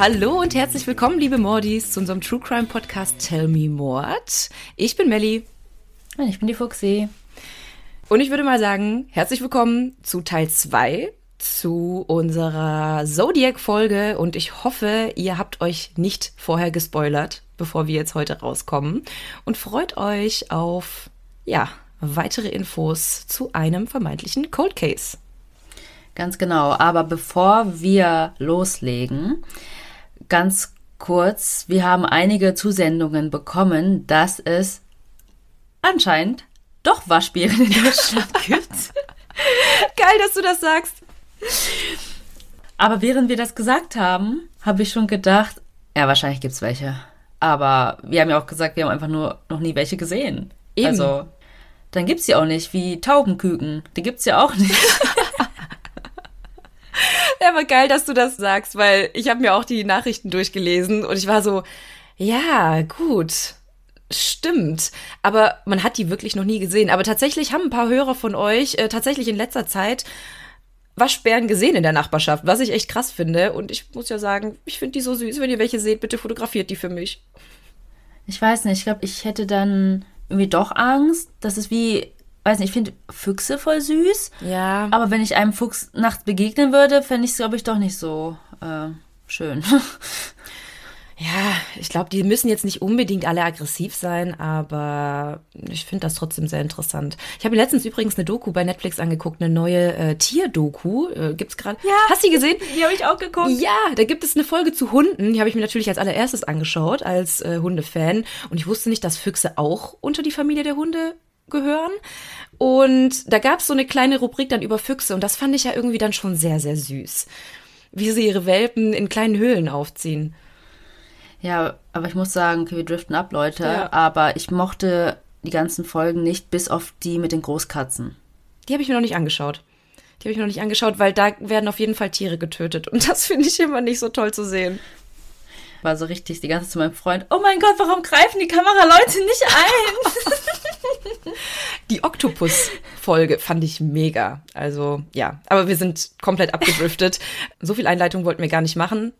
Hallo und herzlich willkommen, liebe Mordis, zu unserem True Crime Podcast Tell Me Mord. Ich bin Melli. Und ich bin die Fuchsi. Und ich würde mal sagen, herzlich willkommen zu Teil 2 zu unserer Zodiac-Folge. Und ich hoffe, ihr habt euch nicht vorher gespoilert, bevor wir jetzt heute rauskommen. Und freut euch auf, ja, weitere Infos zu einem vermeintlichen Cold Case. Ganz genau. Aber bevor wir loslegen, ganz kurz, wir haben einige Zusendungen bekommen, dass es anscheinend doch Waschbären in Deutschland gibt. Geil, dass du das sagst. Aber während wir das gesagt haben, habe ich schon gedacht, ja, wahrscheinlich gibt es welche. Aber wir haben ja auch gesagt, wir haben einfach nur noch nie welche gesehen. Eben. Also, dann gibt es sie auch nicht, wie Taubenküken. Die gibt es ja auch nicht. Ja, aber geil, dass du das sagst, weil ich habe mir auch die Nachrichten durchgelesen und ich war so, ja, gut. Stimmt, aber man hat die wirklich noch nie gesehen. Aber tatsächlich haben ein paar Hörer von euch äh, tatsächlich in letzter Zeit Waschbären gesehen in der Nachbarschaft, was ich echt krass finde. Und ich muss ja sagen, ich finde die so süß. Wenn ihr welche seht, bitte fotografiert die für mich. Ich weiß nicht, ich glaube, ich hätte dann irgendwie doch Angst. Das ist wie, weiß nicht, ich finde Füchse voll süß. Ja. Aber wenn ich einem Fuchs nachts begegnen würde, fände ich es, glaube ich, doch nicht so äh, schön. Ja, ich glaube, die müssen jetzt nicht unbedingt alle aggressiv sein, aber ich finde das trotzdem sehr interessant. Ich habe letztens übrigens eine Doku bei Netflix angeguckt, eine neue äh, Tierdoku. Äh, gibt's gerade? Ja. Hast du die gesehen? Die habe ich auch geguckt. Ja, da gibt es eine Folge zu Hunden. Die habe ich mir natürlich als allererstes angeschaut, als äh, Hundefan. Und ich wusste nicht, dass Füchse auch unter die Familie der Hunde gehören. Und da gab es so eine kleine Rubrik dann über Füchse. Und das fand ich ja irgendwie dann schon sehr, sehr süß. Wie sie ihre Welpen in kleinen Höhlen aufziehen. Ja, aber ich muss sagen, okay, wir driften ab, Leute. Ja. Aber ich mochte die ganzen Folgen nicht, bis auf die mit den Großkatzen. Die habe ich mir noch nicht angeschaut. Die habe ich mir noch nicht angeschaut, weil da werden auf jeden Fall Tiere getötet. Und das finde ich immer nicht so toll zu sehen. War so richtig die ganze Zeit zu meinem Freund, oh mein Gott, warum greifen die Kameraleute nicht ein? Die Oktopus-Folge fand ich mega. Also, ja. Aber wir sind komplett abgedriftet. so viel Einleitung wollten wir gar nicht machen.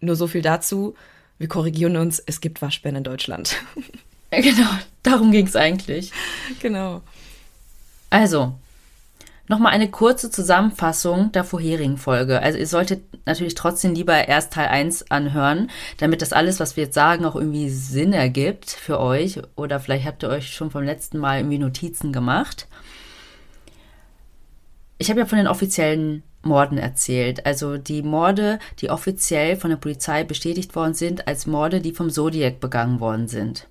Nur so viel dazu. Wir korrigieren uns. Es gibt Waschbären in Deutschland. Genau, darum ging es eigentlich. genau. Also, nochmal eine kurze Zusammenfassung der vorherigen Folge. Also ihr solltet natürlich trotzdem lieber erst Teil 1 anhören, damit das alles, was wir jetzt sagen, auch irgendwie Sinn ergibt für euch. Oder vielleicht habt ihr euch schon vom letzten Mal irgendwie Notizen gemacht. Ich habe ja von den offiziellen Morden erzählt. Also die Morde, die offiziell von der Polizei bestätigt worden sind, als Morde, die vom Zodiac begangen worden sind.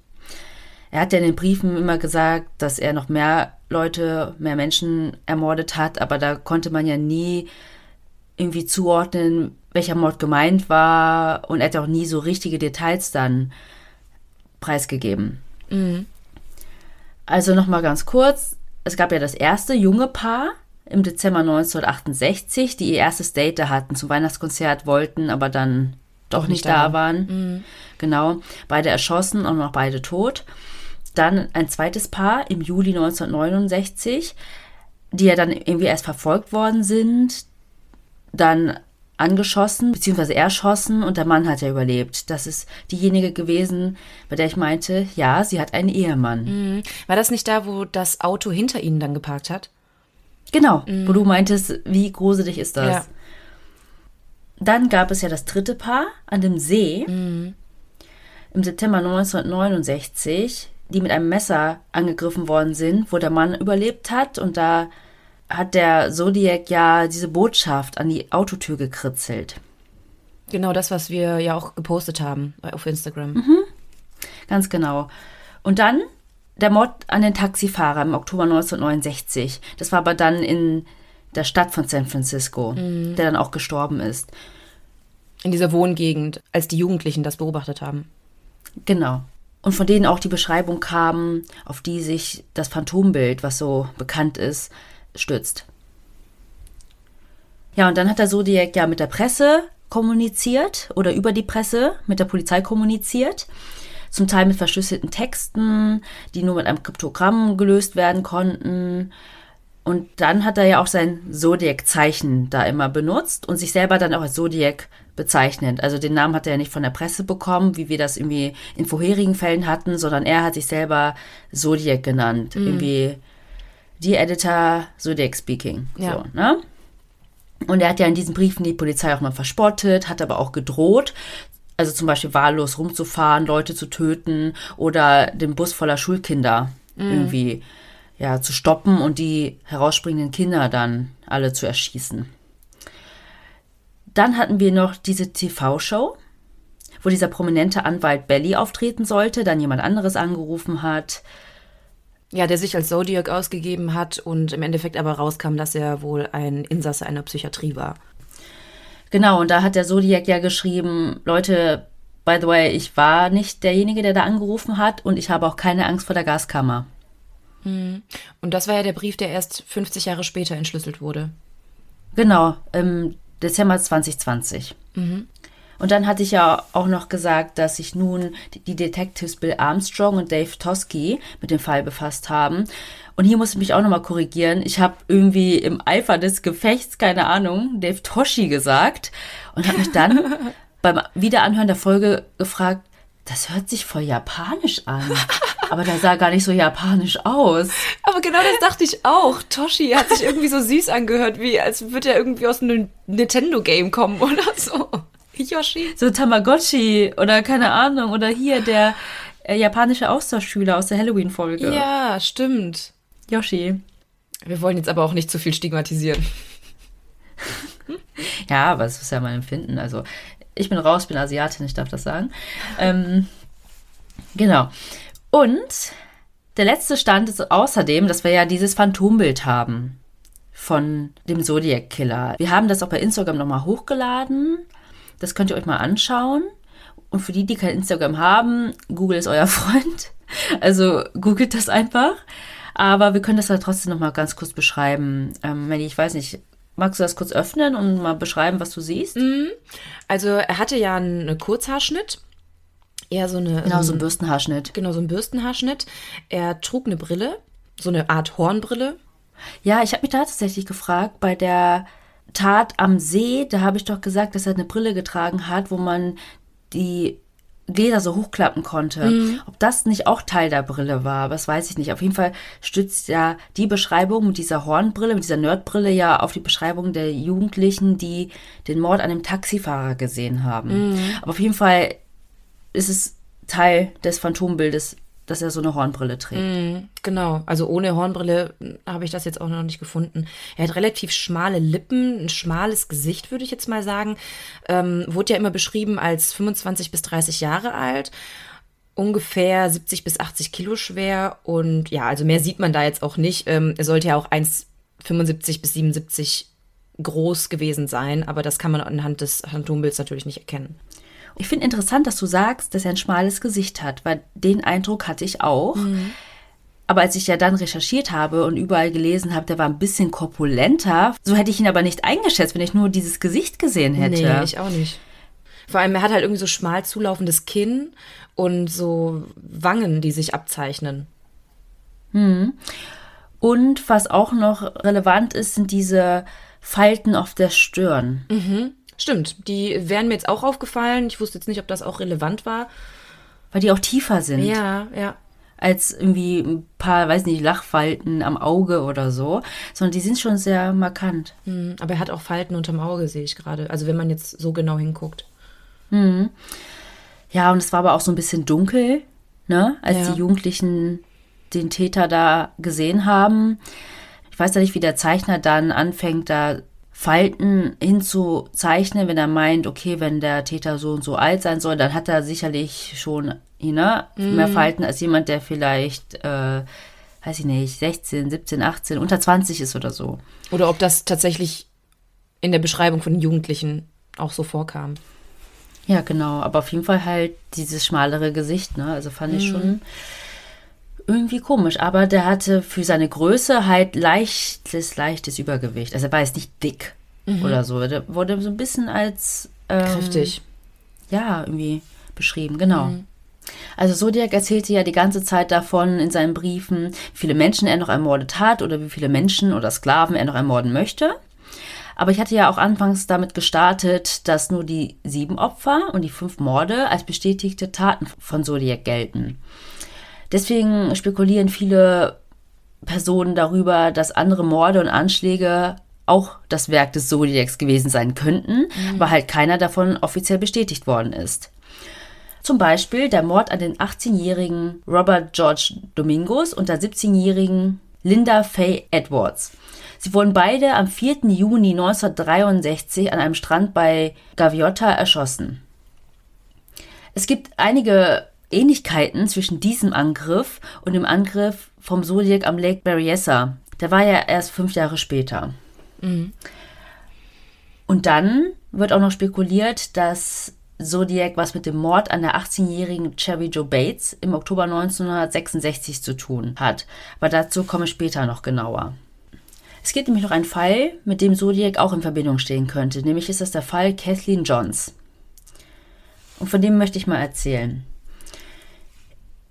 Er hat ja in den Briefen immer gesagt, dass er noch mehr Leute, mehr Menschen ermordet hat, aber da konnte man ja nie irgendwie zuordnen, welcher Mord gemeint war und er hat auch nie so richtige Details dann preisgegeben. Also nochmal ganz kurz, es gab ja das erste junge Paar im Dezember 1968, die ihr erstes Date da hatten zum Weihnachtskonzert wollten, aber dann doch nicht, nicht da da waren. Genau, beide erschossen und noch beide tot. Dann ein zweites Paar im Juli 1969, die ja dann irgendwie erst verfolgt worden sind, dann angeschossen bzw. erschossen und der Mann hat ja überlebt. Das ist diejenige gewesen, bei der ich meinte, ja, sie hat einen Ehemann. Mhm. War das nicht da, wo das Auto hinter ihnen dann geparkt hat? Genau, wo du meintest, wie gruselig ist das? Ja. Dann gab es ja das dritte Paar an dem See Mhm. im September 1969, die mit einem Messer angegriffen worden sind, wo der Mann überlebt hat und da hat der Zodiac ja diese Botschaft an die Autotür gekritzelt. Genau das, was wir ja auch gepostet haben auf Instagram. Ganz genau. Und dann der Mord an den Taxifahrer im Oktober 1969. Das war aber dann in der Stadt von San Francisco, der dann auch gestorben ist. In dieser Wohngegend, als die Jugendlichen das beobachtet haben. Genau. Und von denen auch die Beschreibung kam, auf die sich das Phantombild, was so bekannt ist, stützt. Ja, und dann hat der Zodiac ja mit der Presse kommuniziert oder über die Presse mit der Polizei kommuniziert. Zum Teil mit verschlüsselten Texten, die nur mit einem Kryptogramm gelöst werden konnten. Und dann hat er ja auch sein Zodiac-Zeichen da immer benutzt und sich selber dann auch als Zodiac bezeichnend. Also den Namen hat er ja nicht von der Presse bekommen, wie wir das irgendwie in vorherigen Fällen hatten, sondern er hat sich selber Zodiac genannt. Mhm. Irgendwie die Editor Zodiac Speaking. Ja. So, ne? Und er hat ja in diesen Briefen die Polizei auch mal verspottet, hat aber auch gedroht, also zum Beispiel wahllos rumzufahren, Leute zu töten oder den Bus voller Schulkinder irgendwie ja, zu stoppen und die herausspringenden Kinder dann alle zu erschießen. Dann hatten wir noch diese TV-Show, wo dieser prominente Anwalt Belly auftreten sollte, dann jemand anderes angerufen hat. Ja, der sich als Zodiac ausgegeben hat und im Endeffekt aber rauskam, dass er wohl ein Insasse einer Psychiatrie war. Genau, und da hat der Zodiac ja geschrieben, Leute, by the way, ich war nicht derjenige, der da angerufen hat und ich habe auch keine Angst vor der Gaskammer. Und das war ja der Brief, der erst 50 Jahre später entschlüsselt wurde. Genau, im Dezember 2020. Und dann hatte ich ja auch noch gesagt, dass sich nun die- Detectives Bill Armstrong und Dave Toschi mit dem Fall befasst haben. Und hier muss ich mich auch nochmal korrigieren. Ich habe irgendwie im Eifer des Gefechts, keine Ahnung, Dave Toschi gesagt und habe mich dann beim Wiederanhören der Folge gefragt, das hört sich voll japanisch an. Aber der sah gar nicht so japanisch aus. Aber genau das dachte ich auch. Toshi hat sich irgendwie so süß angehört, wie als würde er irgendwie aus einem Nintendo-Game kommen oder so. Yoshi. So Tamagotchi oder keine Ahnung. Oder hier der äh, japanische Austauschschüler aus der Halloween-Folge. Ja, stimmt. Yoshi. Wir wollen jetzt aber auch nicht zu viel stigmatisieren. Ja, aber es ist ja mein Empfinden. Also ich bin raus, bin Asiatin, ich darf das sagen. Ähm, genau. Und der letzte Stand ist außerdem, dass wir ja dieses Phantombild haben von dem Zodiac Killer. Wir haben das auch bei Instagram nochmal hochgeladen. Das könnt ihr euch mal anschauen. Und für die, die kein Instagram haben, Google ist euer Freund. Also googelt das einfach. Aber wir können das ja trotzdem nochmal ganz kurz beschreiben. Ähm, Melly, ich weiß nicht, magst du das kurz öffnen und mal beschreiben, was du siehst? Also er hatte ja einen Kurzhaarschnitt. Eher so eine. Genau, so ein ähm, Bürstenhaarschnitt. Genau, so ein Bürstenhaarschnitt. Er trug eine Brille, so eine Art Hornbrille. Ja, ich habe mich da tatsächlich gefragt, bei der Tat am See, da habe ich doch gesagt, dass er eine Brille getragen hat, wo man die Gläser so hochklappen konnte. Ob das nicht auch Teil der Brille war, aber das weiß ich nicht. Auf jeden Fall stützt ja die Beschreibung mit dieser Hornbrille, mit dieser Nerdbrille ja auf die Beschreibung der Jugendlichen, die den Mord an dem Taxifahrer gesehen haben. Aber auf jeden Fall ist es Teil des Phantombildes, dass er so eine Hornbrille trägt. Genau, also ohne Hornbrille habe ich das jetzt auch noch nicht gefunden. Er hat relativ schmale Lippen, ein schmales Gesicht, würde ich jetzt mal sagen. Ähm, wurde ja immer beschrieben als 25 bis 30 Jahre alt, ungefähr 70 bis 80 Kilo schwer und ja, also mehr sieht man da jetzt auch nicht. Ähm, er sollte ja auch 1,75 bis 77 groß gewesen sein, aber das kann man anhand des Phantombilds natürlich nicht erkennen. Ich finde interessant, dass du sagst, dass er ein schmales Gesicht hat, weil den Eindruck hatte ich auch. Aber als ich ja dann recherchiert habe und überall gelesen habe, der war ein bisschen korpulenter. So hätte ich ihn aber nicht eingeschätzt, wenn ich nur dieses Gesicht gesehen hätte. Nee, ich auch nicht. Vor allem, er hat halt irgendwie so schmal zulaufendes Kinn und so Wangen, die sich abzeichnen. und was auch noch relevant ist, sind diese Falten auf der Stirn. Stimmt, die wären mir jetzt auch aufgefallen. Ich wusste jetzt nicht, ob das auch relevant war. Weil die auch tiefer sind. Ja, ja. Als irgendwie ein paar, weiß nicht, Lachfalten am Auge oder so. Sondern die sind schon sehr markant. Hm, Aber er hat auch Falten unterm Auge, sehe ich gerade. Also wenn man jetzt so genau hinguckt. Ja, und es war aber auch so ein bisschen dunkel, ne, als Ja. die Jugendlichen den Täter da gesehen haben. Ich weiß ja nicht, wie der Zeichner dann anfängt, da Falten hinzuzeichnen, wenn er meint, okay, wenn der Täter so und so alt sein soll, dann hat er sicherlich schon ne, mehr Falten als jemand, der vielleicht, äh, weiß ich nicht, 16, 17, 18, unter 20 ist oder so. Oder ob das tatsächlich in der Beschreibung von Jugendlichen auch so vorkam. Ja, genau. Aber auf jeden Fall halt dieses schmalere Gesicht, ne? Also fand ich schon irgendwie komisch. Aber der hatte für seine Größe halt leichtes, leichtes Übergewicht. Also er war jetzt nicht dick oder so. Der wurde so ein bisschen als ähm, Kräftig. ja, irgendwie beschrieben, genau. Also Zodiac erzählte ja die ganze Zeit davon in seinen Briefen, wie viele Menschen er noch ermordet hat oder wie viele Menschen oder Sklaven er noch ermorden möchte. Aber ich hatte ja auch anfangs damit gestartet, dass nur die sieben Opfer und die fünf Morde als bestätigte Taten von Zodiac gelten. Deswegen spekulieren viele Personen darüber, dass andere Morde und Anschläge auch das Werk des Zodiacs gewesen sein könnten, mhm. aber halt keiner davon offiziell bestätigt worden ist. Zum Beispiel der Mord an den 18-jährigen Robert George Domingos und der 17-jährigen Linda Faye Edwards. Sie wurden beide am 4. Juni 1963 an einem Strand bei Gaviota erschossen. Es gibt einige Ähnlichkeiten zwischen diesem Angriff und dem Angriff vom Zodiac am Lake Berryessa. Der war ja erst fünf Jahre später. Mhm. Und dann wird auch noch spekuliert, dass Zodiac was mit dem Mord an der 18-jährigen Cherry Joe Bates im Oktober 1966 zu tun hat. Aber dazu komme ich später noch genauer. Es gibt nämlich noch einen Fall, mit dem Zodiac auch in Verbindung stehen könnte. Nämlich ist das der Fall Kathleen Johns. Und von dem möchte ich mal erzählen.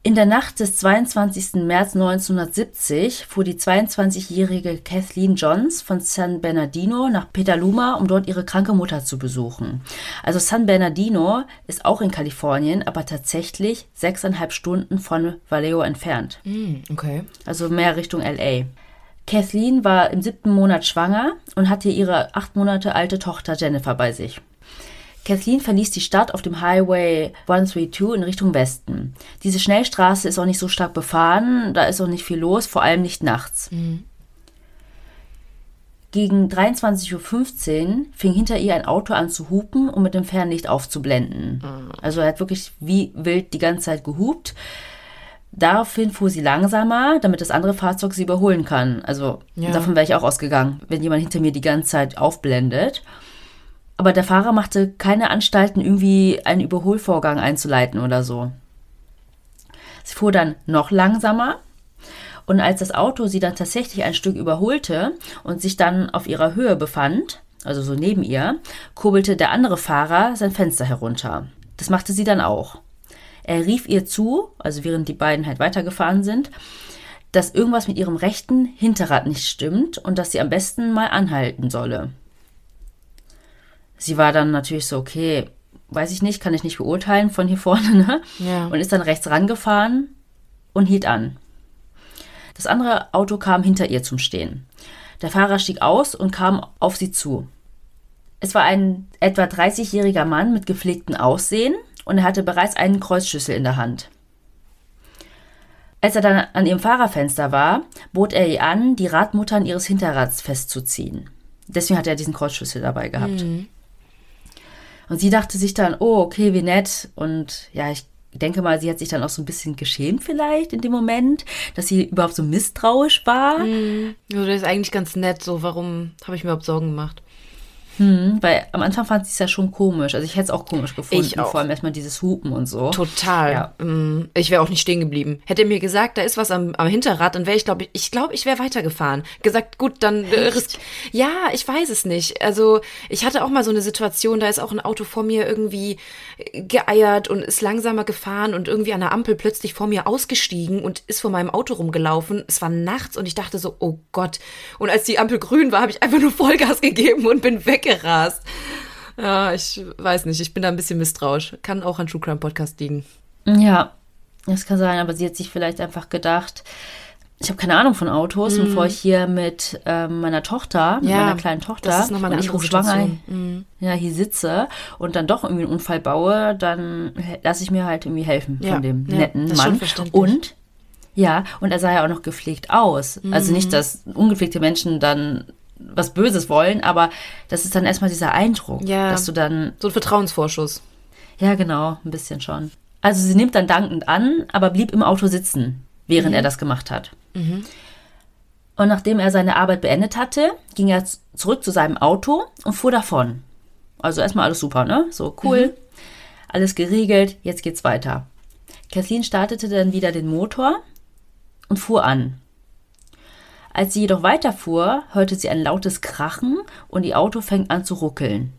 In der Nacht des 22. März 1970 fuhr die 22-jährige Kathleen Johns von San Bernardino nach Petaluma, um dort ihre kranke Mutter zu besuchen. Also San Bernardino ist auch in Kalifornien, aber tatsächlich sechseinhalb Stunden von Vallejo entfernt. Mm, okay. Also mehr Richtung LA. Kathleen war im siebten Monat schwanger und hatte ihre acht Monate alte Tochter Jennifer bei sich. Kathleen verließ die Stadt auf dem Highway 132 in Richtung Westen. Diese Schnellstraße ist auch nicht so stark befahren, da ist auch nicht viel los, vor allem nicht nachts. Mhm. Gegen 23.15 Uhr fing hinter ihr ein Auto an zu hupen und mit dem Fernlicht aufzublenden. Mhm. Also er hat wirklich wie wild die ganze Zeit gehupt. Daraufhin fuhr sie langsamer, damit das andere Fahrzeug sie überholen kann. Also ja. davon wäre ich auch ausgegangen, wenn jemand hinter mir die ganze Zeit aufblendet. Aber der Fahrer machte keine Anstalten, irgendwie einen Überholvorgang einzuleiten oder so. Sie fuhr dann noch langsamer und als das Auto sie dann tatsächlich ein Stück überholte und sich dann auf ihrer Höhe befand, also so neben ihr, kurbelte der andere Fahrer sein Fenster herunter. Das machte sie dann auch. Er rief ihr zu, also während die beiden halt weitergefahren sind, dass irgendwas mit ihrem rechten Hinterrad nicht stimmt und dass sie am besten mal anhalten solle. Sie war dann natürlich so, okay, weiß ich nicht, kann ich nicht beurteilen von hier vorne, ne? Ja. Und ist dann rechts rangefahren und hielt an. Das andere Auto kam hinter ihr zum Stehen. Der Fahrer stieg aus und kam auf sie zu. Es war ein etwa 30-jähriger Mann mit gepflegtem Aussehen und er hatte bereits einen Kreuzschlüssel in der Hand. Als er dann an ihrem Fahrerfenster war, bot er ihr an, die Radmuttern ihres Hinterrads festzuziehen. Deswegen hat er diesen Kreuzschlüssel dabei gehabt. Mhm. Und sie dachte sich dann, oh, okay, wie nett. Und ja, ich denke mal, sie hat sich dann auch so ein bisschen geschämt vielleicht in dem Moment, dass sie überhaupt so misstrauisch war. Mhm. Also das ist eigentlich ganz nett, so warum habe ich mir überhaupt Sorgen gemacht? Hm, weil am Anfang fand sie es ja schon komisch. Also ich hätte es auch komisch gefunden. Ich auch. Vor allem erstmal dieses Hupen und so. Total. Ja. Mm, ich wäre auch nicht stehen geblieben. Hätte er mir gesagt, da ist was am, am Hinterrad, dann wäre ich, glaube ich, ich glaube, ich wäre weitergefahren. Gesagt, gut, dann. Äh, ja, ich weiß es nicht. Also ich hatte auch mal so eine Situation, da ist auch ein Auto vor mir irgendwie geeiert und ist langsamer gefahren und irgendwie an der Ampel plötzlich vor mir ausgestiegen und ist vor meinem Auto rumgelaufen. Es war nachts und ich dachte so, oh Gott. Und als die Ampel grün war, habe ich einfach nur Vollgas gegeben und bin weg weggerast. Ja, ich weiß nicht, ich bin da ein bisschen misstrauisch. Kann auch an True Crime Podcast liegen. Ja, das kann sein, aber sie hat sich vielleicht einfach gedacht, ich habe keine Ahnung von Autos, mm. bevor ich hier mit äh, meiner Tochter, mit ja, meiner kleinen Tochter, das ist eine ich hochschwanger mm. ja, hier sitze und dann doch irgendwie einen Unfall baue, dann lasse ich mir halt irgendwie helfen ja, von dem ja, netten Mann. Und ja, und er sah ja auch noch gepflegt aus. Mm. Also nicht, mhm. dass ungepflegte Menschen dann was Böses wollen, aber das ist dann erstmal dieser Eindruck, ja, dass du dann. So ein Vertrauensvorschuss. Ja, genau, ein bisschen schon. Also sie nimmt dann dankend an, aber blieb im Auto sitzen, während mhm. er das gemacht hat. Mhm. Und nachdem er seine Arbeit beendet hatte, ging er zurück zu seinem Auto und fuhr davon. Also erstmal alles super, ne? So cool, mhm. alles geregelt, jetzt geht's weiter. Kathleen startete dann wieder den Motor und fuhr an. Als sie jedoch weiterfuhr, hörte sie ein lautes Krachen und ihr Auto fängt an zu ruckeln.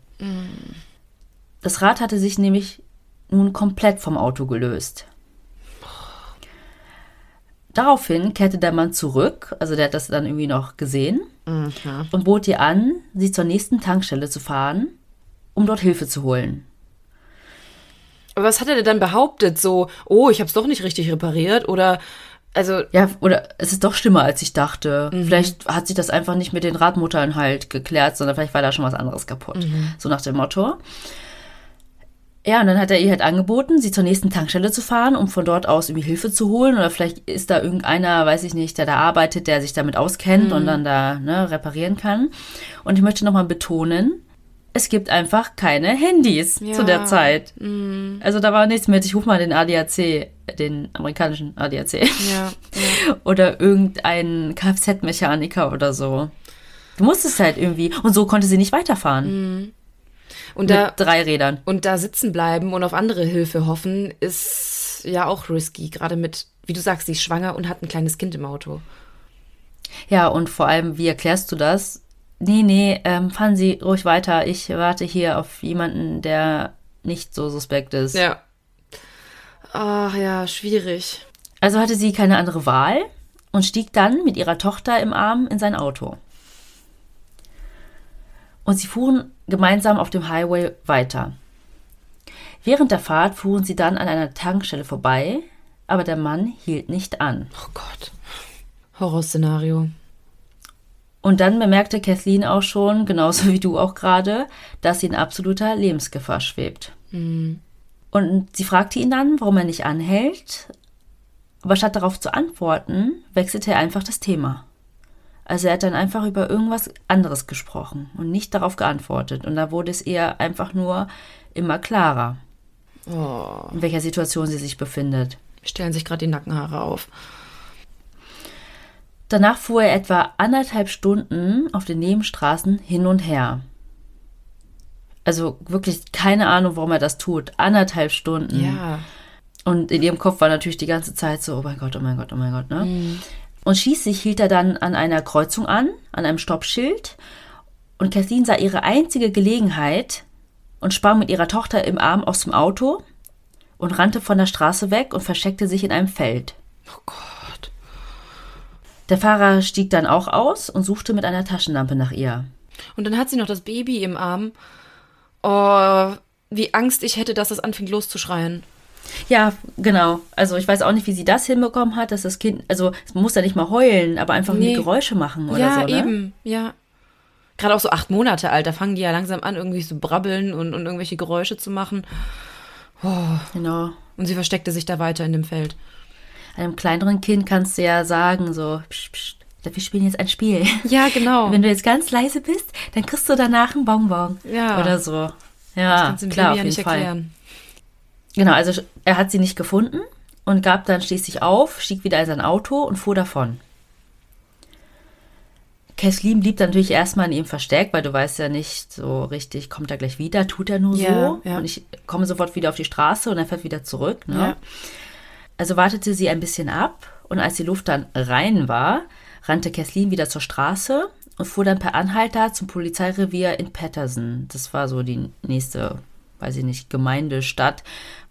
Das Rad hatte sich nämlich nun komplett vom Auto gelöst. Daraufhin kehrte der Mann zurück, also der hat das dann irgendwie noch gesehen, und bot ihr an, sie zur nächsten Tankstelle zu fahren, um dort Hilfe zu holen. Aber was hat er denn dann behauptet? So, oh, ich habe es doch nicht richtig repariert oder also Ja, oder es ist doch schlimmer, als ich dachte. Vielleicht hat sich das einfach nicht mit den Radmuttern halt geklärt, sondern vielleicht war da schon was anderes kaputt. So nach dem Motto. Ja, und dann hat er ihr halt angeboten, sie zur nächsten Tankstelle zu fahren, um von dort aus irgendwie Hilfe zu holen. Oder vielleicht ist da irgendeiner, weiß ich nicht, der da arbeitet, der sich damit auskennt und dann da ne, reparieren kann. Und ich möchte nochmal betonen, es gibt einfach keine Handys Ja. zu der Zeit. Also da war nichts mit, ich rufe mal den ADAC, den amerikanischen ADAC. ja, ja. oder irgendein Kfz-Mechaniker oder so. Du musstest halt irgendwie. Und so konnte sie nicht weiterfahren. Und da Mit drei Rädern. und da sitzen bleiben und auf andere Hilfe hoffen ist ja auch risky, gerade mit wie du sagst, sie ist schwanger und hat ein kleines Kind im Auto. Ja, und vor allem, wie erklärst du das? Nee, nee, ähm, fahren Sie ruhig weiter. Ich warte hier auf jemanden, der nicht so suspekt ist. Ja. Ach ja, schwierig. Also hatte sie keine andere Wahl und stieg dann mit ihrer Tochter im Arm in sein Auto. Und sie fuhren gemeinsam auf dem Highway weiter. Während der Fahrt fuhren sie dann an einer Tankstelle vorbei, aber der Mann hielt nicht an. Oh Gott. Horrorszenario. Und dann bemerkte Kathleen auch schon, genauso wie du auch gerade, dass sie in absoluter Lebensgefahr schwebt. Und sie fragte ihn dann, warum er nicht anhält, aber statt darauf zu antworten, wechselte er einfach das Thema. Also er hat dann einfach über irgendwas anderes gesprochen und nicht darauf geantwortet. Und da wurde es ihr einfach nur immer klarer, Oh, in welcher Situation sie sich befindet. stellen sich gerade die Nackenhaare auf. Danach fuhr er etwa anderthalb Stunden auf den Nebenstraßen hin und her. Also wirklich keine Ahnung, warum er das tut. Anderthalb Stunden. Ja. Und in ihrem Kopf war natürlich die ganze Zeit so, oh mein Gott, oh mein Gott, oh mein Gott, ne? Und schließlich hielt er dann an einer Kreuzung an, an einem Stoppschild. Und Kathleen sah ihre einzige Gelegenheit und sprang mit ihrer Tochter im Arm aus dem Auto und rannte von der Straße weg und versteckte sich in einem Feld. Oh Gott. Der Fahrer stieg dann auch aus und suchte mit einer Taschenlampe nach ihr. Und dann hat sie noch das Baby im Arm. Oh, wie Angst ich hätte, dass es anfängt loszuschreien. Ja, genau. Also ich weiß auch nicht, wie sie das hinbekommen hat, dass das Kind, also es muss ja nicht mal heulen, aber einfach Nee. nur Geräusche machen oder ja, so. Ne? eben, ja. Gerade auch so acht Monate alt, da fangen die ja langsam an, irgendwie zu brabbeln und, und irgendwelche Geräusche zu machen. Genau. Und sie versteckte sich da weiter in dem Feld. Einem kleineren Kind kannst du ja sagen, so, psch, psch, wir spielen jetzt ein Spiel. Ja, genau. Wenn du jetzt ganz leise bist, dann kriegst du danach einen Bonbon. Ja. Oder so. Ja, klar, auf jeden nicht Fall. erklären. Genau, also er hat sie nicht gefunden und gab dann schließlich auf, stieg wieder in sein Auto und fuhr davon. Kathleen blieb dann natürlich erstmal in ihm versteckt, weil du weißt ja nicht so richtig, kommt er gleich wieder, tut er nur Ja, so ja. und ich komme sofort wieder auf die Straße und er fährt wieder zurück. Ne? Ja. Also wartete sie ein bisschen ab und als die Luft dann rein war, rannte Kathleen wieder zur Straße und fuhr dann per Anhalter zum Polizeirevier in Patterson. Das war so die nächste, weiß ich nicht, Gemeindestadt,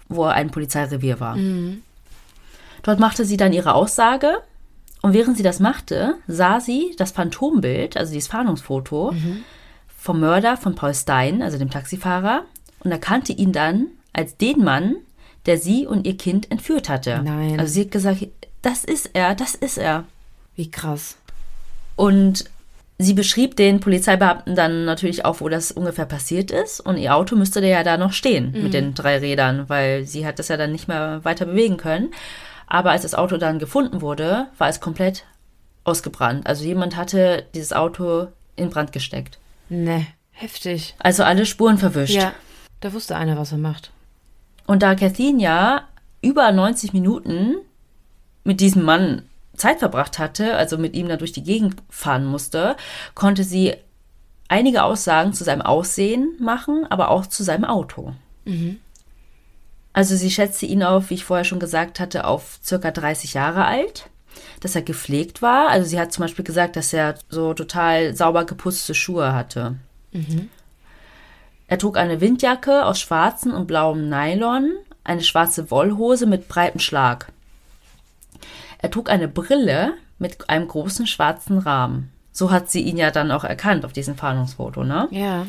wo ein Polizeirevier war. Dort machte sie dann ihre Aussage und während sie das machte, sah sie das Phantombild, also dieses Fahndungsfoto, vom Mörder von Paul Stein, also dem Taxifahrer, und erkannte ihn dann als den Mann, der sie und ihr Kind entführt hatte. Nein. Also sie hat gesagt, das ist er, das ist er. Wie krass. Und sie beschrieb den Polizeibeamten dann natürlich auch, wo das ungefähr passiert ist. Und ihr Auto müsste ja da noch stehen mit den drei Rädern, weil sie hat das ja dann nicht mehr weiter bewegen können. Aber als das Auto dann gefunden wurde, war es komplett ausgebrannt. Also jemand hatte dieses Auto in Brand gesteckt. Ne, heftig. Also alle Spuren verwischt. Ja, da wusste einer, was er macht. Und da Kathleen ja über 90 Minuten mit diesem Mann Zeit verbracht hatte, also mit ihm da durch die Gegend fahren musste, konnte sie einige Aussagen zu seinem Aussehen machen, aber auch zu seinem Auto. Also sie schätzte ihn auf, wie ich vorher schon gesagt hatte, auf circa 30 Jahre alt, dass er gepflegt war. Also sie hat zum Beispiel gesagt, dass er so total sauber geputzte Schuhe hatte. Er trug eine Windjacke aus schwarzem und blauem Nylon, eine schwarze Wollhose mit breitem Schlag. Er trug eine Brille mit einem großen schwarzen Rahmen. So hat sie ihn ja dann auch erkannt auf diesem Fahndungsfoto, ne? Ja.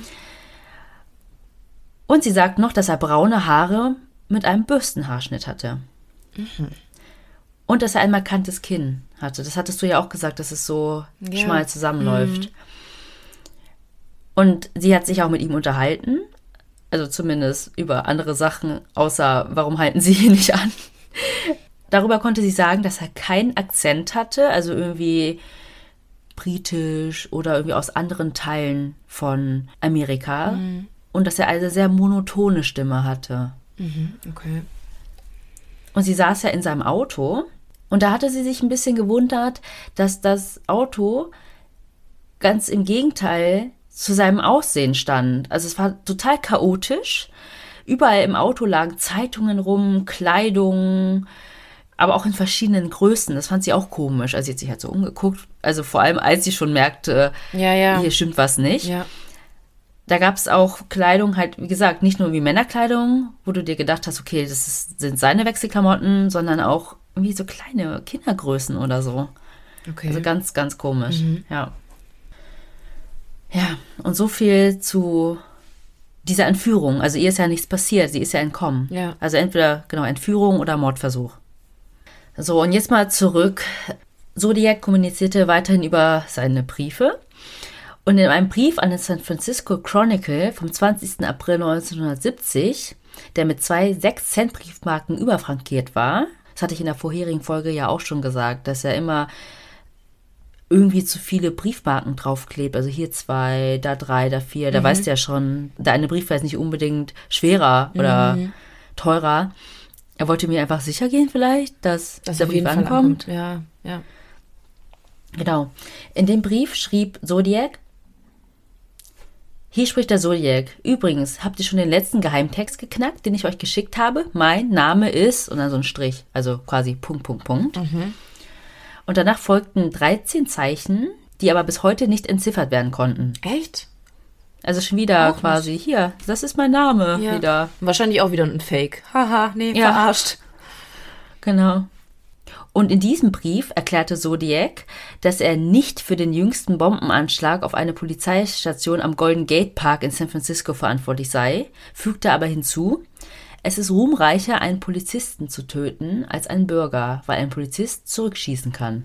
Und sie sagt noch, dass er braune Haare mit einem Bürstenhaarschnitt hatte. Und dass er ein markantes Kinn hatte. Das hattest du ja auch gesagt, dass es so Ja. schmal zusammenläuft. Und sie hat sich auch mit ihm unterhalten. Also zumindest über andere Sachen, außer warum halten sie hier nicht an. Darüber konnte sie sagen, dass er keinen Akzent hatte, also irgendwie britisch oder irgendwie aus anderen Teilen von Amerika. Und dass er eine sehr monotone Stimme hatte. Okay. Und sie saß ja in seinem Auto. Und da hatte sie sich ein bisschen gewundert, dass das Auto ganz im Gegenteil zu seinem Aussehen stand. Also es war total chaotisch. Überall im Auto lagen Zeitungen rum, Kleidung, aber auch in verschiedenen Größen. Das fand sie auch komisch. Also sie hat sich halt so umgeguckt. Also vor allem, als sie schon merkte, Ja, ja. hier stimmt was nicht. Ja. Da gab es auch Kleidung, halt, wie gesagt, nicht nur wie Männerkleidung, wo du dir gedacht hast, okay, das ist, sind seine Wechselklamotten, sondern auch irgendwie so kleine Kindergrößen oder so. Okay. Also ganz, ganz komisch. Ja. Ja, und so viel zu dieser Entführung. Also ihr ist ja nichts passiert, sie ist ja entkommen. Ja. Also entweder, genau, Entführung oder Mordversuch. So, und jetzt mal zurück. Zodiac kommunizierte weiterhin über seine Briefe. Und in einem Brief an den San Francisco Chronicle vom 20. April 1970, der mit zwei 6-Cent-Briefmarken überfrankiert war, das hatte ich in der vorherigen Folge ja auch schon gesagt, dass er immer irgendwie zu viele Briefmarken draufklebt. Also hier zwei, da drei, da vier. Da weißt du ja schon, der eine Brief war jetzt nicht unbedingt schwerer oder teurer. Er wollte mir einfach sicher gehen vielleicht, dass, Dass der Brief ankommt. ankommt. Ja, ja. Genau. In dem Brief schrieb Zodiac, hier spricht der Zodiac. Übrigens, habt ihr schon den letzten Geheimtext geknackt, den ich euch geschickt habe? Mein Name ist, und dann so ein Strich, also quasi Punkt, Punkt, Punkt. Und danach folgten 13 Zeichen, die aber bis heute nicht entziffert werden konnten. Echt? Also schon wieder Auch nicht. quasi, hier, das ist mein Name Ja. wieder. Wahrscheinlich auch wieder ein Fake. Haha, nee, Ja. verarscht. Genau. Und in diesem Brief erklärte Zodiac, dass er nicht für den jüngsten Bombenanschlag auf eine Polizeistation am Golden Gate Park in San Francisco verantwortlich sei, fügte aber hinzu, es ist ruhmreicher, einen Polizisten zu töten, als einen Bürger, weil ein Polizist zurückschießen kann.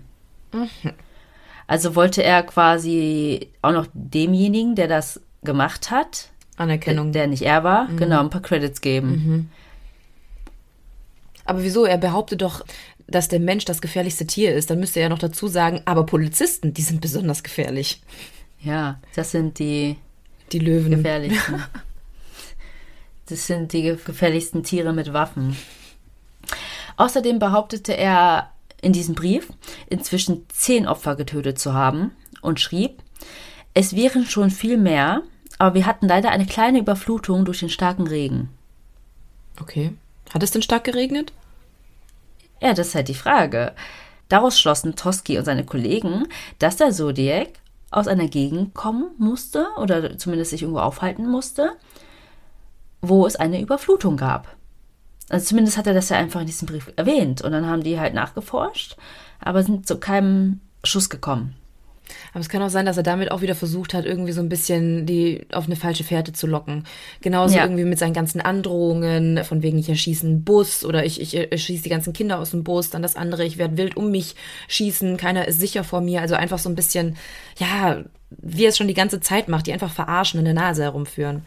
Also wollte er quasi auch noch demjenigen, der das gemacht hat, Anerkennung. der nicht er war, genau, ein paar Credits geben. Aber wieso? Er behauptet doch, dass der Mensch das gefährlichste Tier ist. Dann müsste er ja noch dazu sagen, aber Polizisten, die sind besonders gefährlich. Ja, das sind die Die Löwen. gefährlichsten. Das sind die gefährlichsten Tiere mit Waffen. Außerdem behauptete er in diesem Brief, inzwischen zehn Opfer getötet zu haben und schrieb, es wären schon viel mehr, aber wir hatten leider eine kleine Überflutung durch den starken Regen. Okay. Hat es denn stark geregnet? Ja, das ist halt die Frage. Daraus schlossen Toski und seine Kollegen, dass der Zodiac aus einer Gegend kommen musste oder zumindest sich irgendwo aufhalten musste, wo es eine Überflutung gab. Also zumindest hat er das ja einfach in diesem Brief erwähnt. Und dann haben die halt nachgeforscht, aber sind zu keinem Schuss gekommen. Aber es kann auch sein, dass er damit auch wieder versucht hat, irgendwie so ein bisschen die auf eine falsche Fährte zu locken. Genauso Ja. irgendwie mit seinen ganzen Androhungen, von wegen ich erschieße einen Bus oder ich, ich erschieße die ganzen Kinder aus dem Bus, dann das andere, ich werde wild um mich schießen, keiner ist sicher vor mir. Also einfach so ein bisschen, ja, wie er es schon die ganze Zeit macht, die einfach verarschen in der Nase herumführen.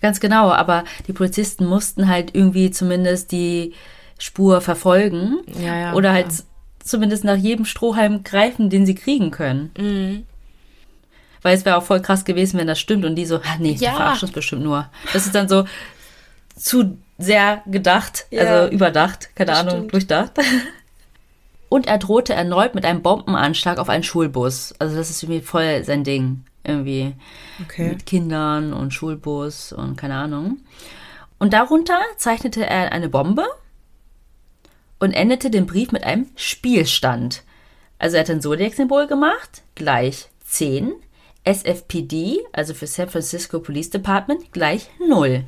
Ganz genau, aber die Polizisten mussten halt irgendwie zumindest die Spur verfolgen Ja, ja, oder halt klar. zumindest nach jedem Strohhalm greifen, den sie kriegen können. Mhm. Weil es wäre auch voll krass gewesen, wenn das stimmt und die so, ah, nee, Ja. die verarschen uns bestimmt nur. Das ist dann so zu sehr gedacht, Ja. also überdacht, keine Ahnung, stimmt. durchdacht. Und er drohte erneut mit einem Bombenanschlag auf einen Schulbus. Also das ist irgendwie voll sein Ding. Irgendwie Okay. mit Kindern und Schulbus und keine Ahnung. Und darunter zeichnete er eine Bombe und endete den Brief mit einem Spielstand. Also er hat ein Zodiac-Symbol gemacht, gleich 10, SFPD, also für San Francisco Police Department, gleich 0.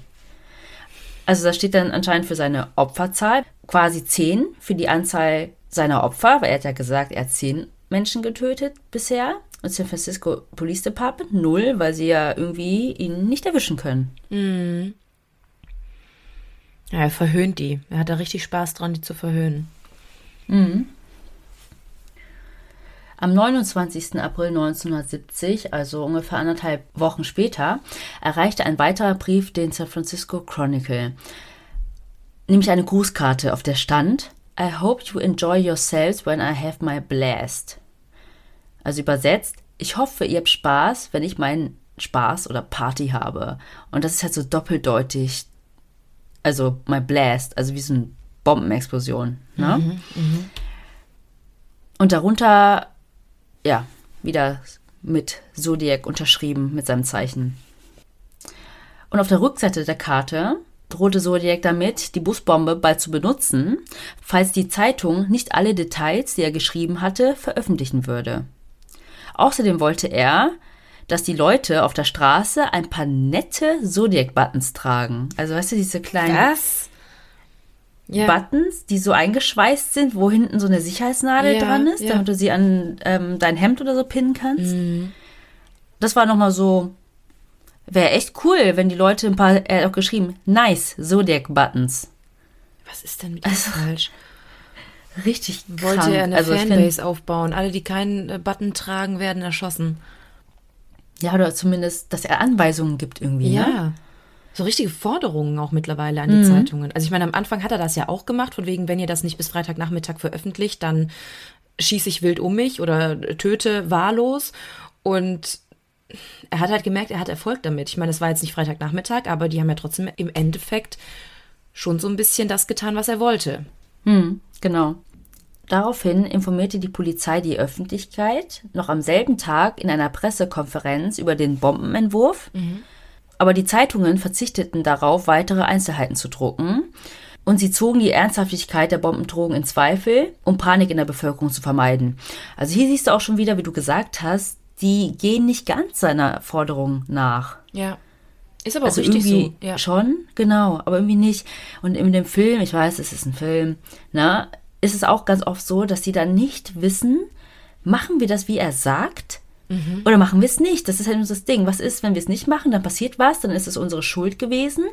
Also das steht dann anscheinend für seine Opferzahl, quasi 10 für die Anzahl seiner Opfer, weil er hat ja gesagt, er hat 10 Menschen getötet bisher. Und San Francisco Police Department null, weil sie ja irgendwie ihn nicht erwischen können. Mhm. Ja, er verhöhnt die. Er hat da richtig Spaß dran, die zu verhöhnen. Mhm. Am 29. April 1970, also ungefähr anderthalb Wochen später, erreichte ein weiterer Brief den San Francisco Chronicle, nämlich eine Grußkarte, auf der stand I hope you enjoy yourselves when I have my blast. Also übersetzt, ich hoffe, ihr habt Spaß, wenn ich meinen Spaß oder Party habe. Und das ist halt so doppeldeutig. Also my blast, also wie so eine Bombenexplosion. Ne? Mhm, mh. Und darunter ja, wieder mit Zodiac unterschrieben, mit seinem Zeichen. Und auf der Rückseite der Karte drohte Zodiac damit, die Busbombe bald zu benutzen, falls die Zeitung nicht alle Details, die er geschrieben hatte, veröffentlichen würde. Außerdem wollte er, dass die Leute auf der Straße ein paar nette Zodiac-Buttons tragen. Also weißt du, diese kleinen. Was? ja. Buttons, die so eingeschweißt sind, wo hinten so eine Sicherheitsnadel ja, dran ist, ja. damit du sie an ähm, dein Hemd oder so pinnen kannst. Mhm. Das war nochmal so, wäre echt cool, wenn die Leute ein paar, er hat auch geschrieben, nice Zodiac-Buttons. Was ist denn mit also, falsch? Richtig Wollte krank. er eine also Fanbase find, aufbauen. Alle, die keinen äh, Button tragen, werden erschossen. Ja, oder zumindest, dass er Anweisungen gibt irgendwie. Ja. Ne? so richtige Forderungen auch mittlerweile an die mhm. Zeitungen. Also ich meine, am Anfang hat er das ja auch gemacht, von wegen, wenn ihr das nicht bis Freitagnachmittag veröffentlicht, dann schieße ich wild um mich oder töte wahllos. Und er hat halt gemerkt, er hat Erfolg damit. Ich meine, es war jetzt nicht Freitagnachmittag, aber die haben ja trotzdem im Endeffekt schon so ein bisschen das getan, was er wollte. Hm, genau. Daraufhin informierte die Polizei die Öffentlichkeit noch am selben Tag in einer Pressekonferenz über den Bombenentwurf. Mhm aber die Zeitungen verzichteten darauf, weitere Einzelheiten zu drucken. Und sie zogen die Ernsthaftigkeit der Bombendrohung in Zweifel, um Panik in der Bevölkerung zu vermeiden. Also hier siehst du auch schon wieder, wie du gesagt hast, die gehen nicht ganz seiner Forderung nach. Ja. Ist aber auch also richtig irgendwie so. Ja. Schon, genau, aber irgendwie nicht. Und in dem Film, ich weiß, es ist ein Film, ne, ist es auch ganz oft so, dass sie dann nicht wissen, machen wir das, wie er sagt? Mhm. Oder machen wir es nicht? Das ist halt das Ding. Was ist, wenn wir es nicht machen? Dann passiert was, dann ist es unsere Schuld gewesen.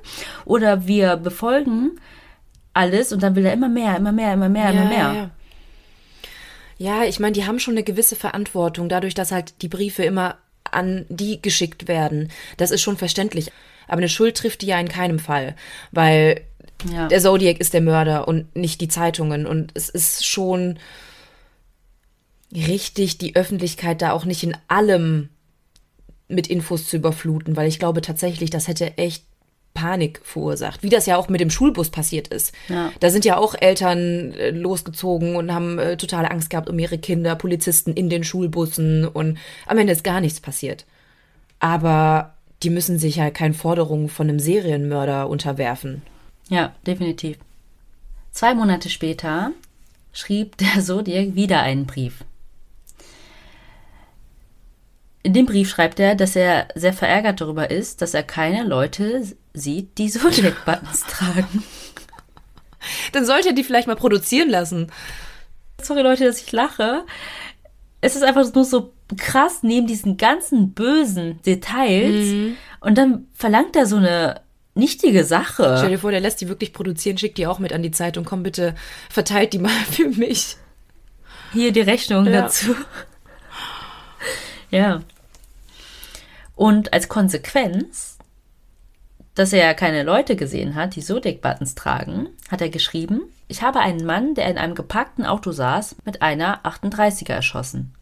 Oder wir befolgen alles und dann will er immer mehr, immer mehr, immer mehr, ja, immer mehr. Ja, ja ich meine, die haben schon eine gewisse Verantwortung, dadurch, dass halt die Briefe immer an die geschickt werden. Das ist schon verständlich. Aber eine Schuld trifft die ja in keinem Fall, weil ja. der Zodiac ist der Mörder und nicht die Zeitungen. Und es ist schon richtig, die Öffentlichkeit da auch nicht in allem mit Infos zu überfluten, weil ich glaube tatsächlich, das hätte echt Panik verursacht, wie das ja auch mit dem Schulbus passiert ist. Ja. Da sind ja auch Eltern äh, losgezogen und haben äh, totale Angst gehabt um ihre Kinder, Polizisten in den Schulbussen und am Ende ist gar nichts passiert. Aber die müssen sich ja keinen Forderungen von einem Serienmörder unterwerfen. Ja, definitiv. Zwei Monate später schrieb der Zodiac wieder einen Brief. In dem Brief schreibt er, dass er sehr verärgert darüber ist, dass er keine Leute sieht, die Zodiac-Buttons tragen. Dann sollte er die vielleicht mal produzieren lassen. Sorry Leute, dass ich lache. Es ist einfach nur so krass neben diesen ganzen bösen Details. Mhm. Und dann verlangt er so eine nichtige Sache. Stell dir vor, der lässt die wirklich produzieren, schickt die auch mit an die Zeitung. Komm bitte, verteilt die mal für mich. Hier die Rechnung ja. dazu. Ja. Und als Konsequenz, dass er keine Leute gesehen hat, die Zodiac-Buttons tragen, hat er geschrieben, ich habe einen Mann, der in einem geparkten Auto saß, mit einer 38er erschossen.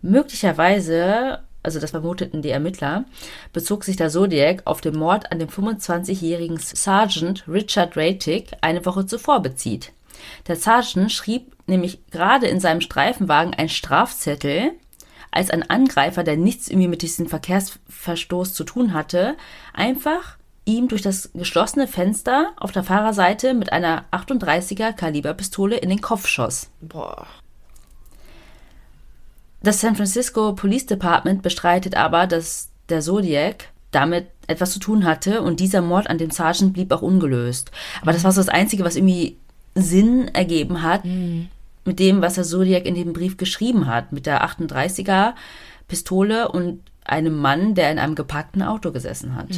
Möglicherweise, also das vermuteten die Ermittler, bezog sich der Zodiac auf den Mord an dem 25-jährigen Sergeant Richard Ratig eine Woche zuvor bezieht. Der Sergeant schrieb nämlich gerade in seinem Streifenwagen einen Strafzettel, als ein Angreifer, der nichts irgendwie mit diesem Verkehrsverstoß zu tun hatte, einfach ihm durch das geschlossene Fenster auf der Fahrerseite mit einer 38er Kaliberpistole in den Kopf schoss. Boah. Das San Francisco Police Department bestreitet aber, dass der Zodiac damit etwas zu tun hatte und dieser Mord an dem Sergeant blieb auch ungelöst. Aber das war so das Einzige, was irgendwie Sinn ergeben hat. Mhm mit dem, was der Zodiac in dem Brief geschrieben hat, mit der 38er Pistole und einem Mann, der in einem geparkten Auto gesessen hat.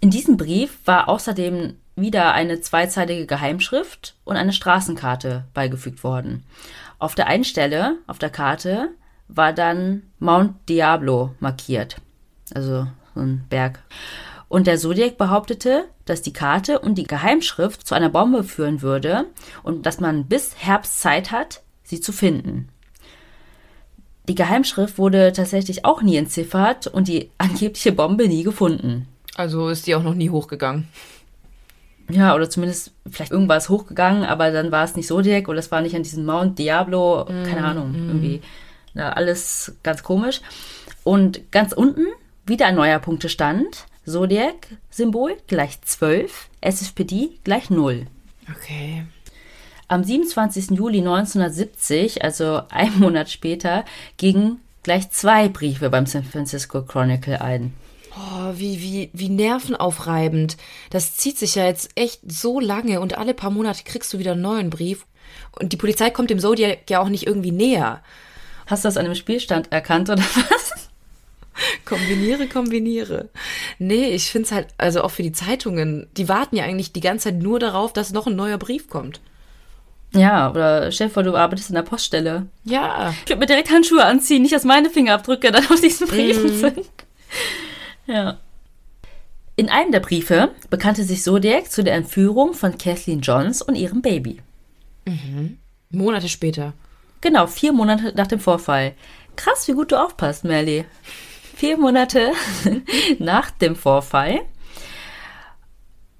In diesem Brief war außerdem wieder eine zweizeilige Geheimschrift und eine Straßenkarte beigefügt worden. Auf der einen Stelle auf der Karte war dann Mount Diablo markiert, also so ein Berg. Und der Zodiac behauptete, dass die Karte und die Geheimschrift zu einer Bombe führen würde und dass man bis Herbst Zeit hat, sie zu finden. Die Geheimschrift wurde tatsächlich auch nie entziffert und die angebliche Bombe nie gefunden. Also ist die auch noch nie hochgegangen. Ja, oder zumindest vielleicht irgendwas hochgegangen, aber dann war es nicht Zodiac oder es war nicht an diesem Mount Diablo, keine Ahnung, irgendwie. Na, alles ganz komisch. Und ganz unten wieder ein neuer Punktestand. Zodiac-Symbol gleich 12, SFPD gleich 0. Okay. Am 27. Juli 1970, also einen Monat später, gingen gleich zwei Briefe beim San Francisco Chronicle ein. Oh, wie, wie, wie nervenaufreibend. Das zieht sich ja jetzt echt so lange und alle paar Monate kriegst du wieder einen neuen Brief. Und die Polizei kommt dem Zodiac ja auch nicht irgendwie näher. Hast du das an einem Spielstand erkannt oder was? Kombiniere, kombiniere. Nee, ich find's halt, also auch für die Zeitungen, die warten ja eigentlich die ganze Zeit nur darauf, dass noch ein neuer Brief kommt. Ja, oder vor, du arbeitest in der Poststelle. Ja. Ich würde mir direkt Handschuhe anziehen, nicht dass meine Fingerabdrücke dann auf diesen Briefen sind. Ja. In einem der Briefe bekannte sich Zodiac zu der Entführung von Kathleen Johns und ihrem Baby. Monate später. Genau, vier Monate nach dem Vorfall. Krass, wie gut du aufpasst, Melly. Vier Monate nach dem Vorfall.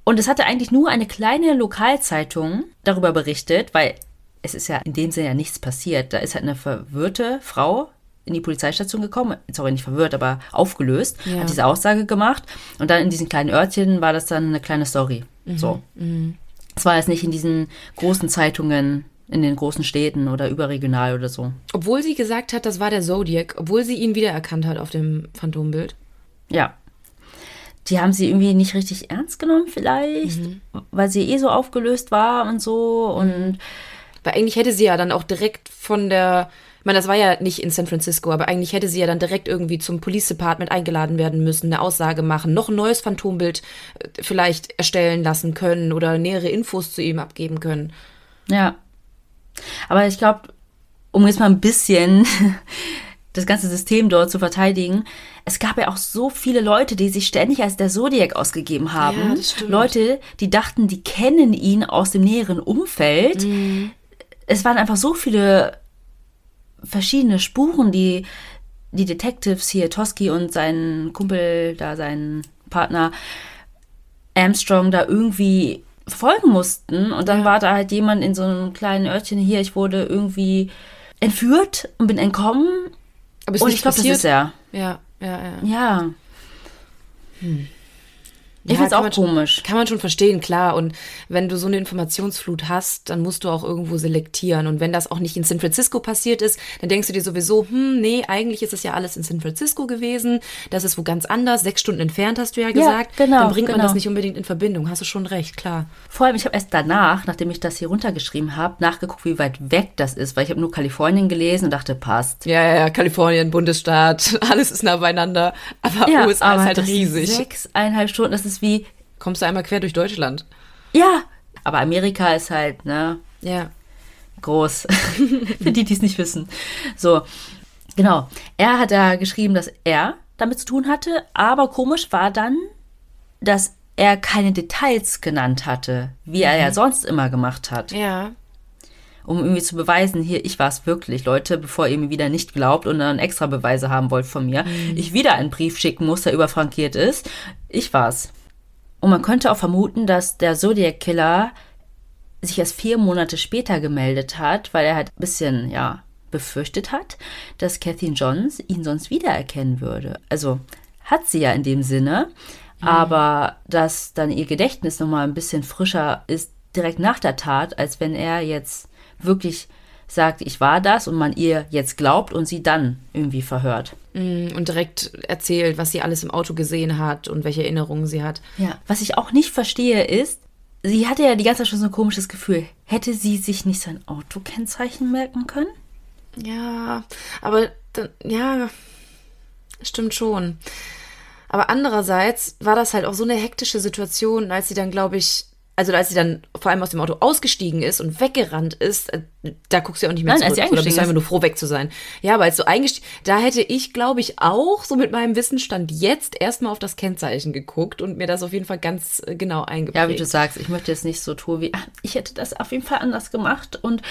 Und es hatte eigentlich nur eine kleine Lokalzeitung darüber berichtet, weil es ist ja in dem Sinne ja nichts passiert. Da ist halt eine verwirrte Frau in die Polizeistation gekommen, sorry, nicht verwirrt, aber aufgelöst, Ja. hat diese Aussage gemacht und dann in diesen kleinen Örtchen war das dann eine kleine Story. So. Es war jetzt nicht in diesen großen Zeitungen, in den großen Städten oder überregional oder so. Obwohl sie gesagt hat, das war der Zodiac, obwohl sie ihn wiedererkannt hat auf dem Phantombild. Ja. Die haben sie irgendwie nicht richtig ernst genommen, vielleicht, weil sie eh so aufgelöst war und so. Und Weil eigentlich hätte sie ja dann auch direkt von der, ich meine, das war ja nicht in San Francisco, aber eigentlich hätte sie ja dann direkt irgendwie zum Police Department eingeladen werden müssen, eine Aussage machen, noch ein neues Phantombild äh, vielleicht erstellen lassen können oder nähere Infos zu ihm abgeben können. ja. Aber ich glaube, um jetzt mal ein bisschen das ganze System dort zu verteidigen, es gab ja auch so viele Leute, die sich ständig als der Zodiac ausgegeben haben. Ja. Leute, die dachten, die kennen ihn aus dem näheren Umfeld. Es waren einfach so viele verschiedene Spuren, die die Detectives hier, Toski und sein Kumpel, da sein Partner Armstrong, da irgendwie folgen mussten. Und dann Ja. war da halt jemand in so einem kleinen Örtchen hier, ich wurde irgendwie entführt und bin entkommen. Aber ist und ich glaube, das ist er. Ja, ja, ja. Ja. Ich Ja, find's kann auch man schon- komisch. Kann man schon verstehen, klar. Und wenn du so eine Informationsflut hast, dann musst du auch irgendwo selektieren. Und wenn das auch nicht in San Francisco passiert ist, dann denkst du dir sowieso, hm, nee, eigentlich ist es ja alles in San Francisco gewesen. Das ist wo ganz anders. Sechs Stunden entfernt, hast du ja gesagt. genau, Dann bringt man genau. das nicht unbedingt in Verbindung. Hast du schon recht, klar. Vor allem, ich habe erst danach, nachdem ich das hier runtergeschrieben habe, nachgeguckt, wie weit weg das ist, weil ich habe nur Kalifornien gelesen und dachte, passt. Ja, ja, ja, Kalifornien, Bundesstaat, alles ist nah beieinander. Aber USA ist halt riesig. Sechseinhalb Stunden, das ist wie, Kommst du einmal quer durch Deutschland. ja. Aber Amerika ist halt, ne, Ja. groß. Für die, die es nicht wissen. So, genau. Er hat da geschrieben, dass er damit zu tun hatte, aber komisch war dann, dass er keine Details genannt hatte, wie er ja sonst immer gemacht hat, Ja. um irgendwie zu beweisen, hier, ich war es wirklich, Leute, bevor ihr mir wieder nicht glaubt und dann extra Beweise haben wollt von mir, ich wieder einen Brief schicken muss, der überfrankiert ist. Ich war's. Und man könnte auch vermuten, dass der Zodiac Killer sich erst vier Monate später gemeldet hat, weil er halt ein bisschen, ja, befürchtet hat, dass Kathleen Johns ihn sonst wiedererkennen würde. Also hat sie ja in dem Sinne, aber dass dann ihr Gedächtnis nochmal ein bisschen frischer ist direkt nach der Tat, als wenn er jetzt wirklich sagt, ich war das und man ihr jetzt glaubt und sie dann irgendwie verhört. Mm, Und direkt erzählt, was sie alles im Auto gesehen hat und welche Erinnerungen sie hat. Ja, was ich auch nicht verstehe ist, sie hatte ja die ganze Zeit schon so ein komisches Gefühl. Hätte sie sich nicht sein Autokennzeichen merken können? Ja, aber dann, ja, stimmt schon. Aber andererseits war das halt auch so eine hektische Situation, als sie dann, glaube ich, also als sie dann vor allem aus dem Auto ausgestiegen ist und weggerannt ist, äh, da guckst du ja auch nicht mehr Nein, zurück. als sie oder bist du einfach nur froh, weg zu sein. Ja, aber als du eingestiegen, da hätte ich, glaube ich, auch so mit meinem Wissensstand jetzt erstmal auf das Kennzeichen geguckt und mir das auf jeden Fall ganz äh, genau eingeprägt. Ja, wie du sagst, ich möchte jetzt nicht so tun wie, ah, ich hätte das auf jeden Fall anders gemacht und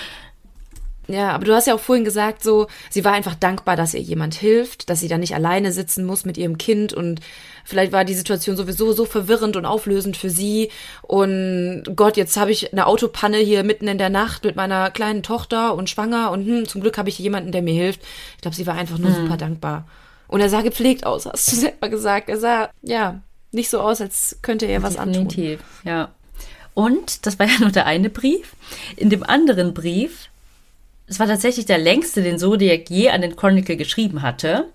Ja, aber du hast ja auch vorhin gesagt, so, sie war einfach dankbar, dass ihr jemand hilft, dass sie da nicht alleine sitzen muss mit ihrem Kind und vielleicht war die Situation sowieso so verwirrend und auflösend für sie und Gott, jetzt habe ich eine Autopanne hier mitten in der Nacht mit meiner kleinen Tochter und schwanger und hm, zum Glück habe ich jemanden, der mir hilft. Ich glaube, sie war einfach nur super dankbar. Und er sah gepflegt aus, hast du selber gesagt. Er sah, ja, nicht so aus, als könnte er was antun. definitiv, ja. Und das war ja nur der eine Brief. In dem anderen Brief, es war tatsächlich der längste, den Zodiac je an den Chronicle geschrieben hatte,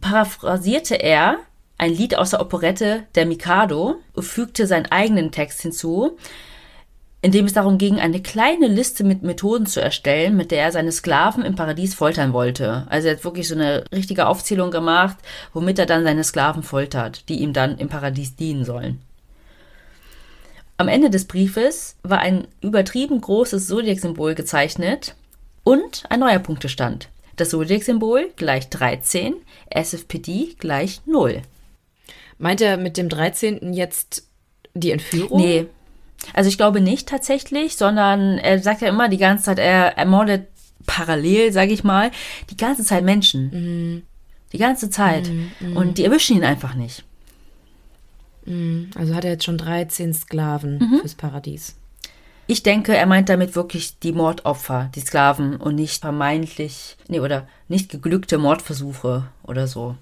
paraphrasierte er ein Lied aus der Operette Der Mikado und fügte seinen eigenen Text hinzu, in dem es darum ging, eine kleine Liste mit Methoden zu erstellen, mit der er seine Sklaven im Paradies foltern wollte. Also er hat wirklich so eine richtige Aufzählung gemacht, womit er dann seine Sklaven foltert, die ihm dann im Paradies dienen sollen. Am Ende des Briefes war ein übertrieben großes Zodiac-Symbol gezeichnet und ein neuer Punktestand. Das Zodiac-Symbol gleich 13, SFPD gleich 0. Meint er mit dem 13. jetzt die Entführung? Nee. Also ich glaube nicht tatsächlich, sondern er sagt ja immer die ganze Zeit, er ermordet parallel, sage ich mal, die ganze Zeit Menschen. Die ganze Zeit. Und die erwischen ihn einfach nicht. Also hat er jetzt schon 13 Sklaven fürs Paradies. Ich denke, er meint damit wirklich die Mordopfer, die Sklaven und nicht vermeintlich, nee, oder nicht geglückte Mordversuche oder so.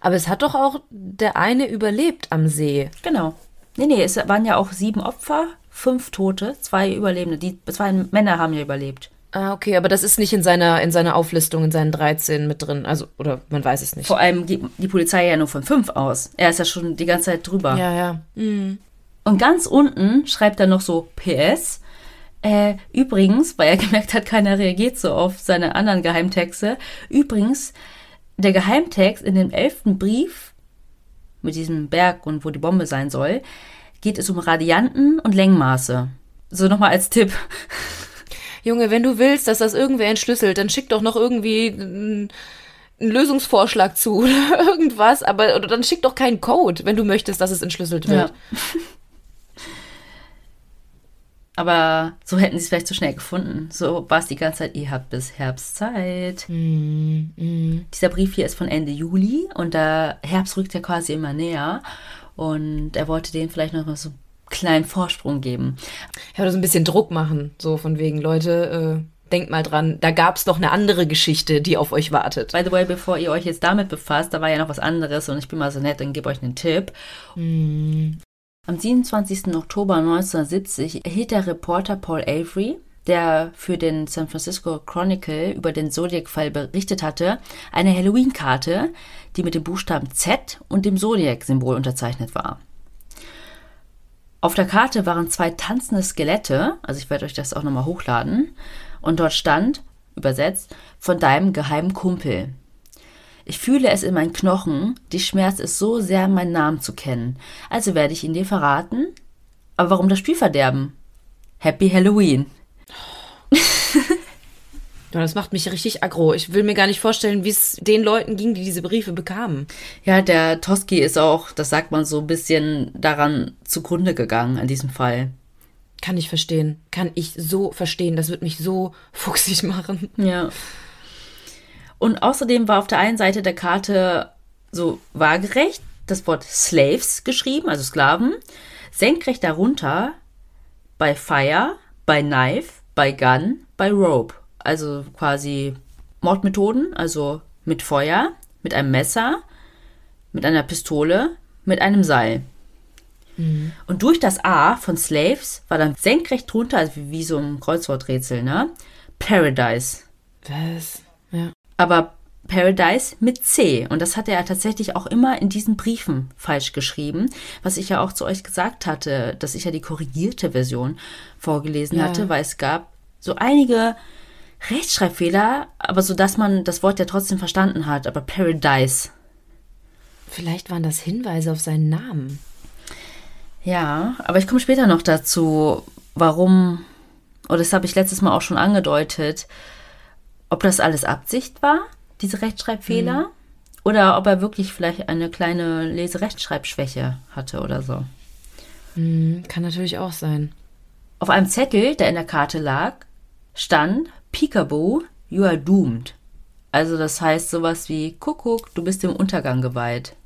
Aber es hat doch auch der eine überlebt am See. Genau. Nee, nee, es waren ja auch sieben Opfer, fünf Tote, zwei Überlebende. Die zwei Männer haben ja überlebt. Ah, okay, aber das ist nicht in seiner, in seiner Auflistung, in seinen 13 mit drin. Also, oder man weiß es nicht. Vor allem geht die Polizei ja nur von fünf aus. Er ist ja schon die ganze Zeit drüber. Ja, ja. Mhm. Und ganz unten schreibt er noch so PS. Äh, übrigens, weil er gemerkt hat, keiner reagiert so auf seine anderen Geheimtexte. Übrigens, der Geheimtext in dem elften Brief mit diesem Berg und wo die Bombe sein soll, geht es um Radianten und Längmaße. So nochmal als Tipp. Junge, wenn du willst, dass das irgendwer entschlüsselt, dann schick doch noch irgendwie einen einen Lösungsvorschlag zu oder irgendwas, aber oder dann schick doch keinen Code, wenn du möchtest, dass es entschlüsselt wird. Aber so hätten sie es vielleicht zu schnell gefunden. So war es die ganze Zeit, ihr habt bis Herbstzeit. Dieser Brief hier ist von Ende Juli und der Herbst rückt ja quasi immer näher. Und er wollte denen vielleicht noch mal so einen kleinen Vorsprung geben. Ja, oder so ein bisschen Druck machen, so von wegen, Leute, äh, denkt mal dran, da gab's noch eine andere Geschichte, die auf euch wartet. By the way, bevor ihr euch jetzt damit befasst, da war ja noch was anderes und ich bin mal so nett und gebe euch einen Tipp. Am 27. Oktober 1970 erhielt der Reporter Paul Avery, der für den San Francisco Chronicle über den Zodiac-Fall berichtet hatte, eine Halloween-Karte, die mit dem Buchstaben Z und dem Zodiac-Symbol unterzeichnet war. Auf der Karte waren zwei tanzende Skelette, also ich werde euch das auch nochmal hochladen, und dort stand, übersetzt, von deinem geheimen Kumpel. Ich fühle es in meinen Knochen, die Schmerz ist so sehr, meinen Namen zu kennen. Also werde ich ihn dir verraten. Aber warum das Spiel verderben? Happy Halloween. Ja, das macht mich richtig aggro. Ich will mir gar nicht vorstellen, wie es den Leuten ging, die diese Briefe bekamen. Ja, der Toski ist auch, das sagt man so ein bisschen daran zugrunde gegangen an diesem Fall. Kann ich verstehen. Kann ich so verstehen. Das wird mich so fuchsig machen. Ja. Und außerdem war auf der einen Seite der Karte so waagerecht das Wort Slaves geschrieben, also Sklaven, senkrecht darunter bei Fire, bei Knife, bei Gun, bei Rope. Also quasi Mordmethoden, also mit Feuer, mit einem Messer, mit einer Pistole, mit einem Seil. Und durch das A von Slaves war dann senkrecht drunter, also wie, wie so ein Kreuzworträtsel, ne? Paradise. Was? Ja. Aber Paradise mit C. Und das hat er tatsächlich auch immer in diesen Briefen falsch geschrieben, was ich ja auch zu euch gesagt hatte, dass ich ja die korrigierte Version vorgelesen Ja. hatte, weil es gab so einige Rechtschreibfehler, aber so dass man das Wort ja trotzdem verstanden hat. Aber Paradise. Vielleicht waren das Hinweise auf seinen Namen. Ja, aber ich komme später noch dazu, warum, oder das habe ich letztes Mal auch schon angedeutet, ob das alles Absicht war, diese Rechtschreibfehler, oder ob er wirklich vielleicht eine kleine Leserechtschreibschwäche hatte oder so. Hm, kann natürlich auch sein. Auf einem Zettel, der in der Karte lag, stand Peekaboo, you are doomed. Also das heißt sowas wie Kuckuck, du bist dem Untergang geweiht.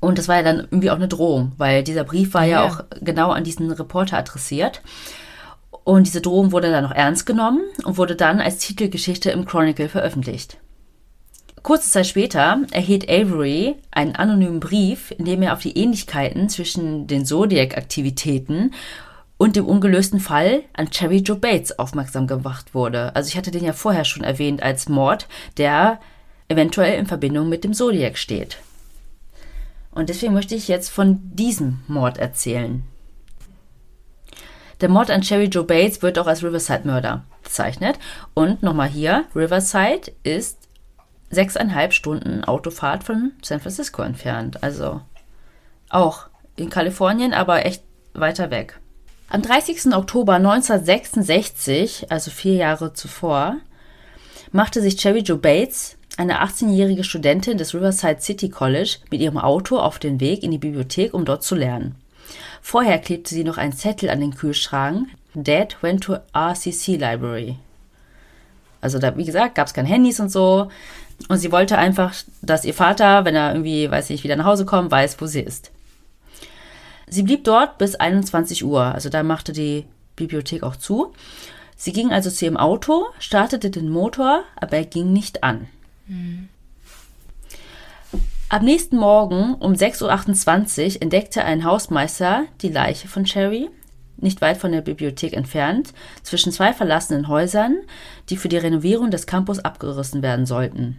Und das war ja dann irgendwie auch eine Drohung, weil dieser Brief war ja, Ja. auch genau an diesen Reporter adressiert. Und diese Drohung wurde dann noch ernst genommen und wurde dann als Titelgeschichte im Chronicle veröffentlicht. Kurze Zeit später erhielt Avery einen anonymen Brief, in dem er auf die Ähnlichkeiten zwischen den Zodiac-Aktivitäten und dem ungelösten Fall an Cherry Joe Bates aufmerksam gemacht wurde. Also ich hatte den ja vorher schon erwähnt als Mord, der eventuell in Verbindung mit dem Zodiac steht. Und deswegen möchte ich jetzt von diesem Mord erzählen. Der Mord an Cherry Joe Bates wird auch als Riverside-Mörder bezeichnet. Und nochmal hier, Riverside ist sechseinhalb Stunden Autofahrt von San Francisco entfernt. Also auch in Kalifornien, aber echt weiter weg. Am 30. Oktober 1966, also vier Jahre zuvor, machte sich Cherry Joe Bates, eine 18-jährige Studentin des Riverside City College, mit ihrem Auto auf den Weg in die Bibliothek, um dort zu lernen. Vorher klebte sie noch einen Zettel an den Kühlschrank. Dad went to RCC Library. Also da, wie gesagt, gab es keine Handys und so. Und sie wollte einfach, dass ihr Vater, wenn er irgendwie, weiß ich, wieder nach Hause kommt, weiß, wo sie ist. Sie blieb dort bis 21 Uhr. Also da machte die Bibliothek auch zu. Sie ging also zu ihrem Auto, startete den Motor, aber er ging nicht an. Am nächsten Morgen um 6.28 Uhr entdeckte ein Hausmeister die Leiche von Cherry, nicht weit von der Bibliothek entfernt, zwischen zwei verlassenen Häusern, die für die Renovierung des Campus abgerissen werden sollten.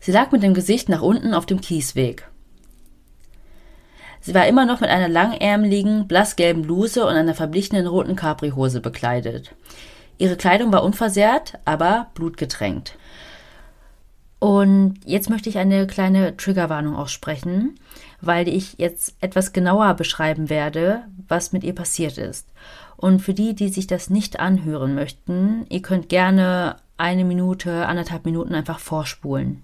Sie lag mit dem Gesicht nach unten auf dem Kiesweg. Sie war immer noch mit einer langärmeligen, blassgelben Bluse und einer verblichenen roten Capri-Hose bekleidet. Ihre Kleidung war unversehrt, aber blutgetränkt. Und jetzt möchte ich eine kleine Triggerwarnung aussprechen, weil ich jetzt etwas genauer beschreiben werde, was mit ihr passiert ist. Und für die, die sich das nicht anhören möchten, ihr könnt gerne eine Minute, anderthalb Minuten einfach vorspulen.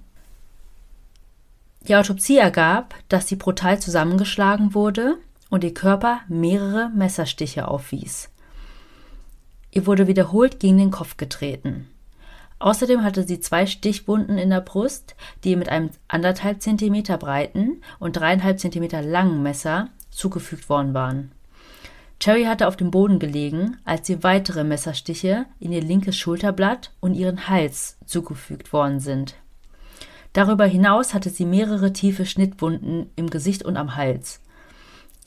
Die Autopsie ergab, dass sie brutal zusammengeschlagen wurde und ihr Körper mehrere Messerstiche aufwies. Ihr wurde wiederholt gegen den Kopf getreten. Außerdem hatte sie zwei Stichwunden in der Brust, die ihr mit einem anderthalb Zentimeter breiten und dreieinhalb Zentimeter langen Messer zugefügt worden waren. Cherry hatte auf dem Boden gelegen, als ihr weitere Messerstiche in ihr linkes Schulterblatt und ihren Hals zugefügt worden sind. Darüber hinaus hatte sie mehrere tiefe Schnittwunden im Gesicht und am Hals.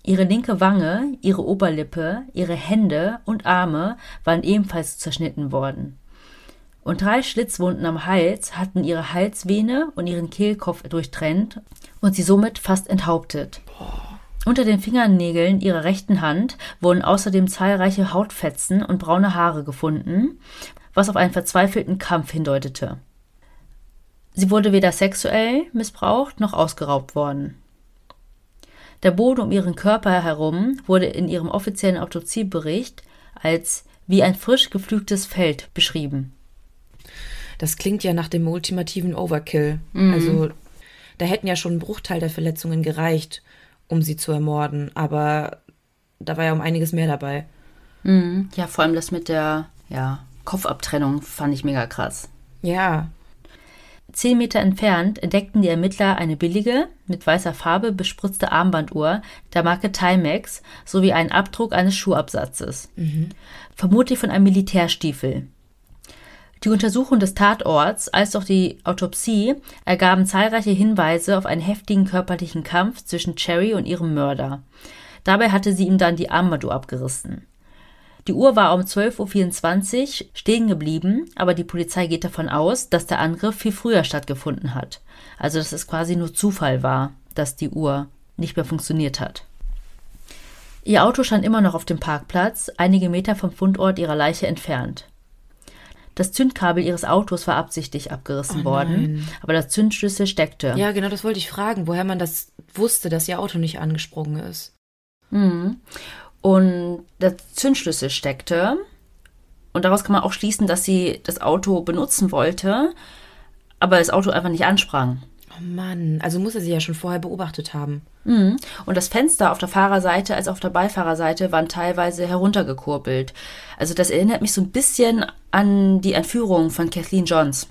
Ihre linke Wange, ihre Oberlippe, ihre Hände und Arme waren ebenfalls zerschnitten worden. Und drei Schlitzwunden am Hals hatten ihre Halsvene und ihren Kehlkopf durchtrennt und sie somit fast enthauptet. Unter den Fingernägeln ihrer rechten Hand wurden außerdem zahlreiche Hautfetzen und braune Haare gefunden, was auf einen verzweifelten Kampf hindeutete. Sie wurde weder sexuell missbraucht noch ausgeraubt worden. Der Boden um ihren Körper herum wurde in ihrem offiziellen Autopsiebericht als wie ein frisch gepflügtes Feld beschrieben. Das klingt ja nach dem ultimativen Overkill. Mhm. Also da hätten ja schon ein Bruchteil der Verletzungen gereicht, um sie zu ermorden. Aber da war ja um einiges mehr dabei. Ja, vor allem das mit der ja, Kopfabtrennung fand ich mega krass. Ja, Zehn Meter entfernt entdeckten die Ermittler eine billige, mit weißer Farbe bespritzte Armbanduhr der Marke Timex sowie einen Abdruck eines Schuhabsatzes. Vermutlich von einem Militärstiefel. Die Untersuchung des Tatorts als auch die Autopsie ergaben zahlreiche Hinweise auf einen heftigen körperlichen Kampf zwischen Cherry und ihrem Mörder. Dabei hatte sie ihm dann die Armbanduhr abgerissen. Die Uhr war um 12.24 Uhr stehen geblieben, aber die Polizei geht davon aus, dass der Angriff viel früher stattgefunden hat. Also dass es quasi nur Zufall war, dass die Uhr nicht mehr funktioniert hat. Ihr Auto stand immer noch auf dem Parkplatz, einige Meter vom Fundort ihrer Leiche entfernt. Das Zündkabel ihres Autos war absichtlich abgerissen Oh worden, aber der Zündschlüssel steckte. Ja, genau, das wollte ich fragen, woher man das wusste, dass ihr Auto nicht angesprungen ist. Mhm. Und der Zündschlüssel steckte. Und daraus kann man auch schließen, dass sie das Auto benutzen wollte, aber das Auto einfach nicht ansprang. Oh Mann, also muss er sie ja schon vorher beobachtet haben. Mhm. Und das Fenster auf der Fahrerseite als auch auf der Beifahrerseite waren teilweise heruntergekurbelt. Also das erinnert mich so ein bisschen an die Entführung von Kathleen Johns.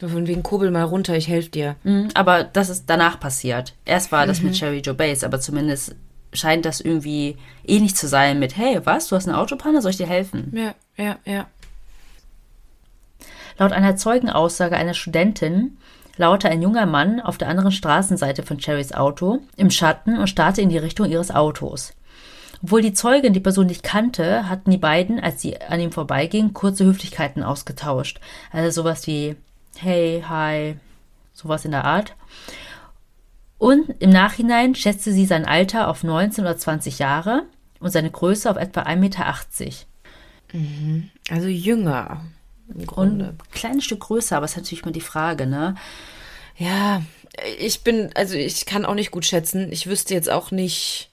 So von wegen Kurbel mal runter, ich helfe dir. Mhm. Aber das ist danach passiert. Erst war das mit Cherry Joe Bates, aber zumindest scheint das irgendwie ähnlich zu sein mit, hey, was, du hast eine Autopanne, soll ich dir helfen? Ja, ja, ja. Laut einer Zeugenaussage einer Studentin lauerte ein junger Mann auf der anderen Straßenseite von Cherrys Auto im Schatten und starrte in die Richtung ihres Autos. Obwohl die Zeugin die Person nicht kannte, hatten die beiden, als sie an ihm vorbeigingen, kurze Höflichkeiten ausgetauscht. Also sowas wie Hey, hi, sowas in der Art. Und im Nachhinein schätzte sie sein Alter auf 19 oder 20 Jahre und seine Größe auf etwa 1,80 Meter. Also jünger. Im Und Grunde. ein kleines Stück größer, aber ist natürlich mal die Frage, ne? Ja, ich bin, also ich kann auch nicht gut schätzen. Ich wüsste jetzt auch nicht,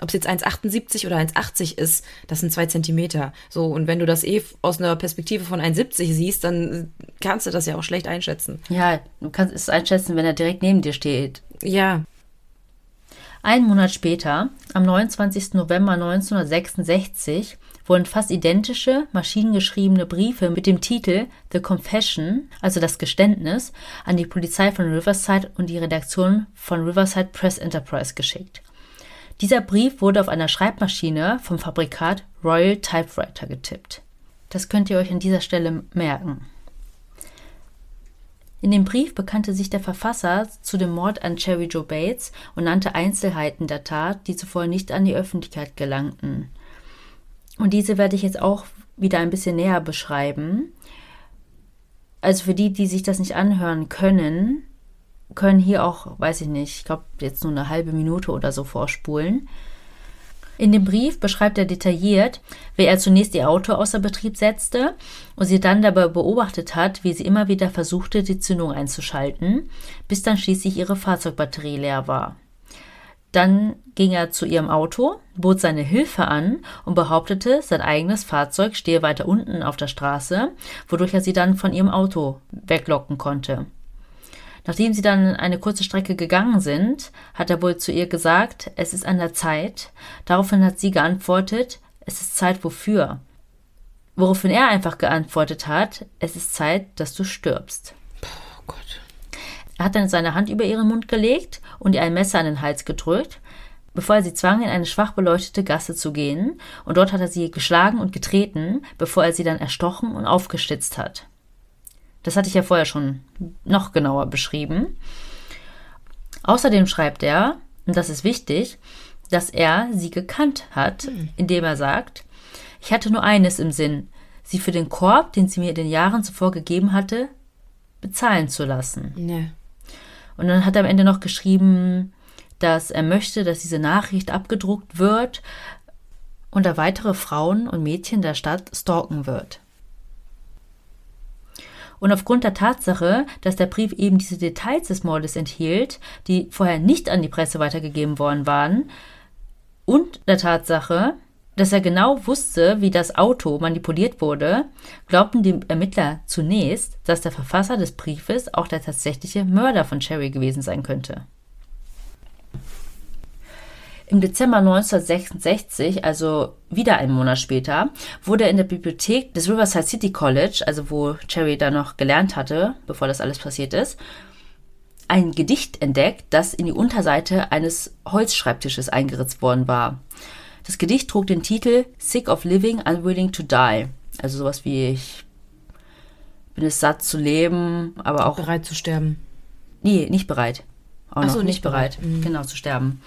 ob es jetzt 1,78 oder 1,80 ist. Das sind zwei Zentimeter. So, und wenn du das eh aus einer Perspektive von 1,70 siehst, dann kannst du das ja auch schlecht einschätzen. Ja, du kannst es einschätzen, wenn er direkt neben dir steht. Ja, Einen Monat später, am 29. November 1966, wurden fast identische, maschinengeschriebene Briefe mit dem Titel The Confession, also das Geständnis, an die Polizei von Riverside und die Redaktion von Riverside Press Enterprise geschickt. Dieser Brief wurde auf einer Schreibmaschine vom Fabrikat Royal Typewriter getippt. Das könnt ihr euch an dieser Stelle merken. In dem Brief bekannte sich der Verfasser zu dem Mord an Cherry Joe Bates und nannte Einzelheiten der Tat, die zuvor nicht an die Öffentlichkeit gelangten. Und diese werde ich jetzt auch wieder ein bisschen näher beschreiben. Also für die, die sich das nicht anhören können, können hier auch, weiß ich nicht, ich glaube jetzt nur eine halbe Minute oder so vorspulen. In dem Brief beschreibt er detailliert, wie er zunächst ihr Auto außer Betrieb setzte und sie dann dabei beobachtet hat, wie sie immer wieder versuchte, die Zündung einzuschalten, bis dann schließlich ihre Fahrzeugbatterie leer war. Dann ging er zu ihrem Auto, bot seine Hilfe an und behauptete, sein eigenes Fahrzeug stehe weiter unten auf der Straße, wodurch er sie dann von ihrem Auto weglocken konnte. Nachdem sie dann eine kurze Strecke gegangen sind, hat er wohl zu ihr gesagt, es ist an der Zeit. Daraufhin hat sie geantwortet, es ist Zeit wofür? Woraufhin er einfach geantwortet hat, es ist Zeit, dass du stirbst. oh Gott. Er hat dann seine Hand über ihren Mund gelegt und ihr ein Messer an den Hals gedrückt, bevor er sie zwang, in eine schwach beleuchtete Gasse zu gehen, und dort hat er sie geschlagen und getreten, bevor er sie dann erstochen und aufgeschlitzt hat. Das hatte ich ja vorher schon noch genauer beschrieben. Außerdem schreibt er, und das ist wichtig, dass er sie gekannt hat, indem er sagt, ich hatte nur eines im Sinn, sie für den Korb, den sie mir in den Jahren zuvor gegeben hatte, bezahlen zu lassen. Ne. Und dann hat er am Ende noch geschrieben, dass er möchte, dass diese Nachricht abgedruckt wird und er weitere Frauen und Mädchen der Stadt stalken wird. Und aufgrund der Tatsache, dass der Brief eben diese Details des Mordes enthielt, die vorher nicht an die Presse weitergegeben worden waren, und der Tatsache, dass er genau wusste, wie das Auto manipuliert wurde, glaubten die Ermittler zunächst, dass der Verfasser des Briefes auch der tatsächliche Mörder von Cherry gewesen sein könnte. Im Dezember 1966, also wieder einen Monat später, wurde in der Bibliothek des Riverside City College, also wo Cherry da noch gelernt hatte, bevor das alles passiert ist, ein Gedicht entdeckt, das in die Unterseite eines Holzschreibtisches eingeritzt worden war. Das Gedicht trug den Titel Sick of Living, Unwilling to Die. Also sowas wie ich bin es satt zu leben, aber auch Bereit zu sterben. Nee, nicht bereit. Auch Ach so, nicht nicht bereit, bereit. Mhm. genau, zu sterben.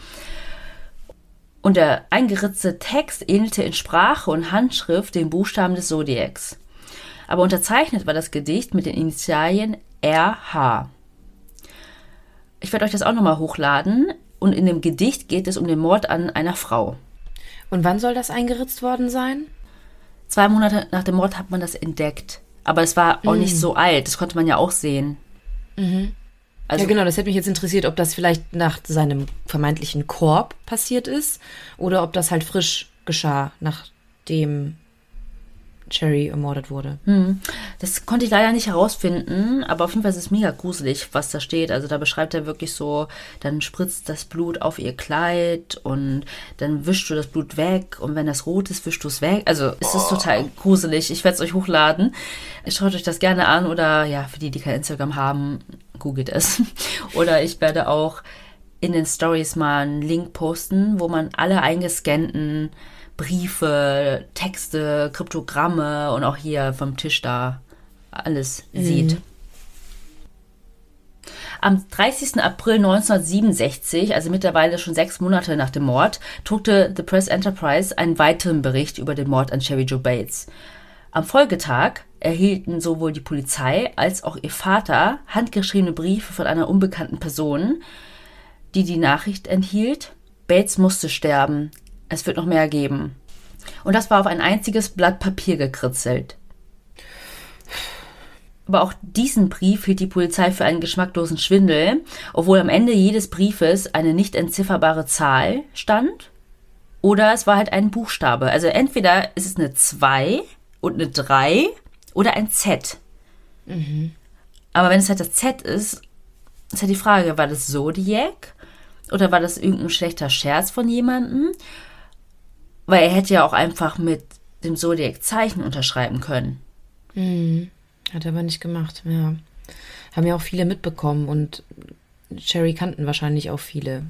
Und der eingeritzte Text ähnelte in Sprache und Handschrift den Buchstaben des Zodiacs. Aber unterzeichnet war das Gedicht mit den Initialien RH. Ich werde euch das auch nochmal hochladen. Und in dem Gedicht geht es um den Mord an einer Frau. Und wann soll das eingeritzt worden sein? Zwei Monate nach dem Mord hat man das entdeckt. Aber es war auch mm. nicht so alt. Das konnte man ja auch sehen. Mhm. Also, ja, genau, das hätte mich jetzt interessiert, ob das vielleicht nach seinem vermeintlichen Korb passiert ist oder ob das halt frisch geschah, nachdem Cherry ermordet wurde. Hm. Das konnte ich leider nicht herausfinden, aber auf jeden Fall ist es mega gruselig, was da steht. Also da beschreibt er wirklich so, dann spritzt das Blut auf ihr Kleid und dann wischst du das Blut weg und wenn das rot ist, wischst du es weg. Also es ist oh. total gruselig. Ich werde es euch hochladen. Schaut euch das gerne an oder ja, für die, die kein Instagram haben, googelt es. Oder ich werde auch in den Stories mal einen Link posten, wo man alle eingescannten Briefe, Texte, Kryptogramme und auch hier vom Tisch da alles mhm. sieht. Am 30. April 1967, also mittlerweile schon sechs Monate nach dem Mord, druckte The Press Enterprise einen weiteren Bericht über den Mord an Chevy Joe Bates. Am Folgetag erhielten sowohl die Polizei als auch ihr Vater handgeschriebene Briefe von einer unbekannten Person, die die Nachricht enthielt, Bates musste sterben, es wird noch mehr geben. Und das war auf ein einziges Blatt Papier gekritzelt. Aber auch diesen Brief hielt die Polizei für einen geschmacklosen Schwindel, obwohl am Ende jedes Briefes eine nicht entzifferbare Zahl stand. Oder es war halt ein Buchstabe. Also entweder ist es eine 2 und eine 3 oder ein Z. Mhm. Aber wenn es halt das Z ist, ist halt die Frage, war das Zodiac? Oder war das irgendein schlechter Scherz von jemandem? Weil er hätte ja auch einfach mit dem Zodiac-Zeichen unterschreiben können. Mhm. Hat er aber nicht gemacht, ja. Haben ja auch viele mitbekommen und Sherry kannten wahrscheinlich auch viele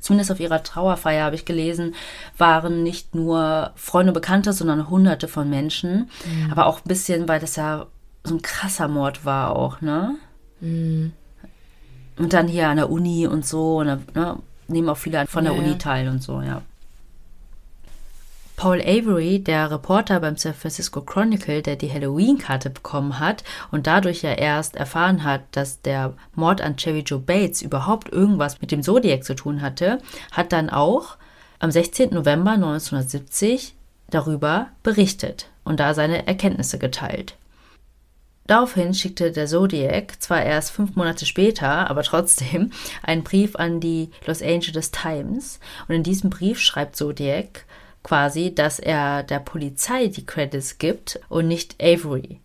zumindest auf ihrer Trauerfeier habe ich gelesen, waren nicht nur Freunde und Bekannte, sondern hunderte von Menschen. Mhm. Aber auch ein bisschen, weil das ja so ein krasser Mord war auch, ne? Mhm. Und dann hier an der Uni und so, und ne, nehmen auch viele von der ja, Uni teil und so, ja. Paul Avery, der Reporter beim San Francisco Chronicle, der die Halloween-Karte bekommen hat und dadurch ja erst erfahren hat, dass der Mord an Cherry Joe Bates überhaupt irgendwas mit dem Zodiac zu tun hatte, hat dann auch am 16. November 1970 darüber berichtet und da seine Erkenntnisse geteilt. Daraufhin schickte der Zodiac zwar erst fünf Monate später, aber trotzdem einen Brief an die Los Angeles Times und in diesem Brief schreibt Zodiac, quasi, dass er der Polizei die Credits gibt und nicht Avery.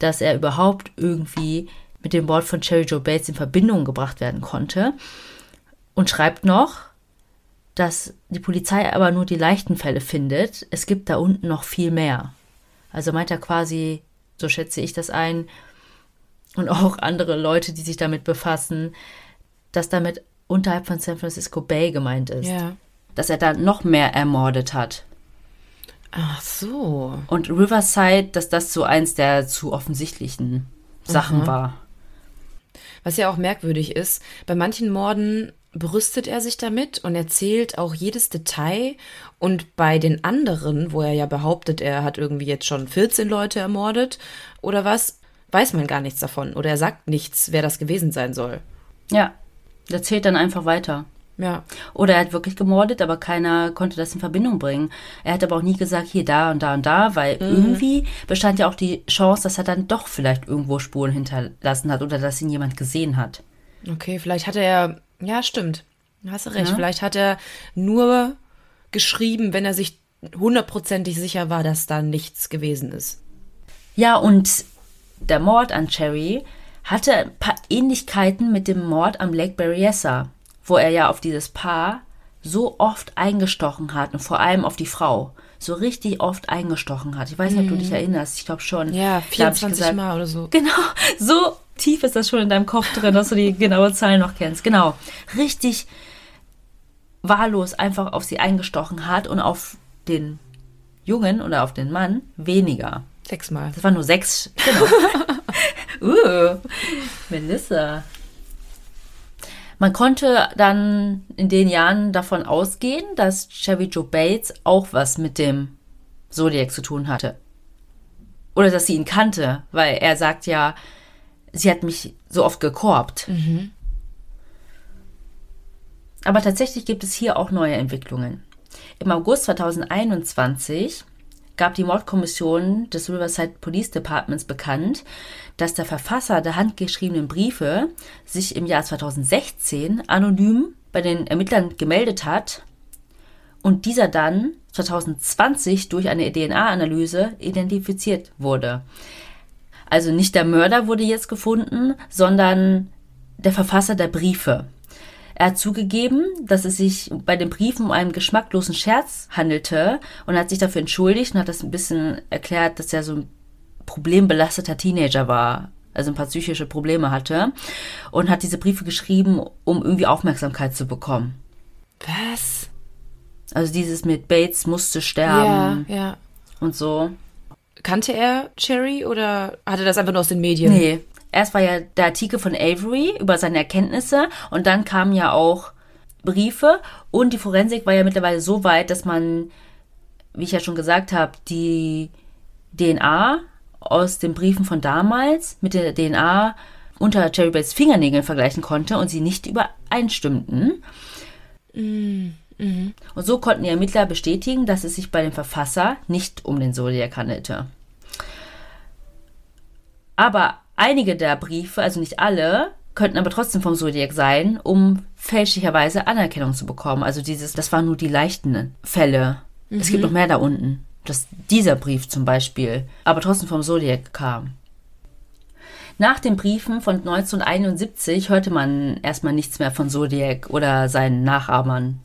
Dass er überhaupt irgendwie mit dem Wort von Cherry Joe Bates in Verbindung gebracht werden konnte. Und schreibt noch, dass die Polizei aber nur die leichten Fälle findet. Es gibt da unten noch viel mehr. Also meint er quasi, so schätze ich das ein, und auch andere Leute, die sich damit befassen, dass damit unterhalb von San Francisco Bay gemeint ist. Ja dass er da noch mehr ermordet hat. Ach so. Und Riverside, dass das so eins der zu offensichtlichen Sachen mhm. war. Was ja auch merkwürdig ist, bei manchen Morden brüstet er sich damit und erzählt auch jedes Detail. Und bei den anderen, wo er ja behauptet, er hat irgendwie jetzt schon 14 Leute ermordet oder was, weiß man gar nichts davon. Oder er sagt nichts, wer das gewesen sein soll. Ja, er erzählt dann einfach weiter. Ja. Oder er hat wirklich gemordet, aber keiner konnte das in Verbindung bringen. Er hat aber auch nie gesagt, hier, da und da und da, weil mhm. irgendwie bestand ja auch die Chance, dass er dann doch vielleicht irgendwo Spuren hinterlassen hat oder dass ihn jemand gesehen hat. Okay, vielleicht hat er, ja, stimmt. Hast du recht. Ja. Vielleicht hat er nur geschrieben, wenn er sich hundertprozentig sicher war, dass da nichts gewesen ist. Ja, und der Mord an Cherry hatte ein paar Ähnlichkeiten mit dem Mord am Lake Berryessa wo er ja auf dieses Paar so oft eingestochen hat und vor allem auf die Frau so richtig oft eingestochen hat. Ich weiß nicht, ob du dich mhm. erinnerst. Ich glaube schon. Ja, 24 gesagt, Mal oder so. Genau, so tief ist das schon in deinem Kopf drin, dass du die genaue Zahl noch kennst. Genau, richtig wahllos einfach auf sie eingestochen hat und auf den Jungen oder auf den Mann weniger. Sechsmal. Das war nur sechs. Genau. uh, Melissa. Man konnte dann in den Jahren davon ausgehen, dass Chevy Joe Bates auch was mit dem Zodiac zu tun hatte. Oder dass sie ihn kannte, weil er sagt ja, sie hat mich so oft gekorbt. Mhm. Aber tatsächlich gibt es hier auch neue Entwicklungen. Im August 2021 gab die Mordkommission des Riverside Police Departments bekannt, dass der Verfasser der handgeschriebenen Briefe sich im Jahr 2016 anonym bei den Ermittlern gemeldet hat und dieser dann 2020 durch eine DNA-Analyse identifiziert wurde. Also nicht der Mörder wurde jetzt gefunden, sondern der Verfasser der Briefe. Er hat zugegeben, dass es sich bei den Briefen um einen geschmacklosen Scherz handelte und hat sich dafür entschuldigt und hat das ein bisschen erklärt, dass er so ein problembelasteter Teenager war, also ein paar psychische Probleme hatte und hat diese Briefe geschrieben, um irgendwie Aufmerksamkeit zu bekommen. Was? Also dieses mit Bates musste sterben. Ja, ja. Und so. Kannte er Cherry oder hatte das einfach nur aus den Medien? Nee, erst war ja der Artikel von Avery über seine Erkenntnisse und dann kamen ja auch Briefe und die Forensik war ja mittlerweile so weit, dass man, wie ich ja schon gesagt habe, die DNA aus den Briefen von damals mit der DNA unter Cherry Bates Fingernägeln vergleichen konnte und sie nicht übereinstimmten. Mm, mhm. Und so konnten die Ermittler bestätigen, dass es sich bei dem Verfasser nicht um den Zodiac handelte. Aber Einige der Briefe, also nicht alle, könnten aber trotzdem vom Zodiac sein, um fälschlicherweise Anerkennung zu bekommen. Also dieses, das waren nur die leichten Fälle. Mhm. Es gibt mhm. noch mehr da unten. Dass dieser Brief zum Beispiel aber trotzdem vom Zodiac kam. Nach den Briefen von 1971 hörte man erstmal nichts mehr von Zodiac oder seinen Nachahmern.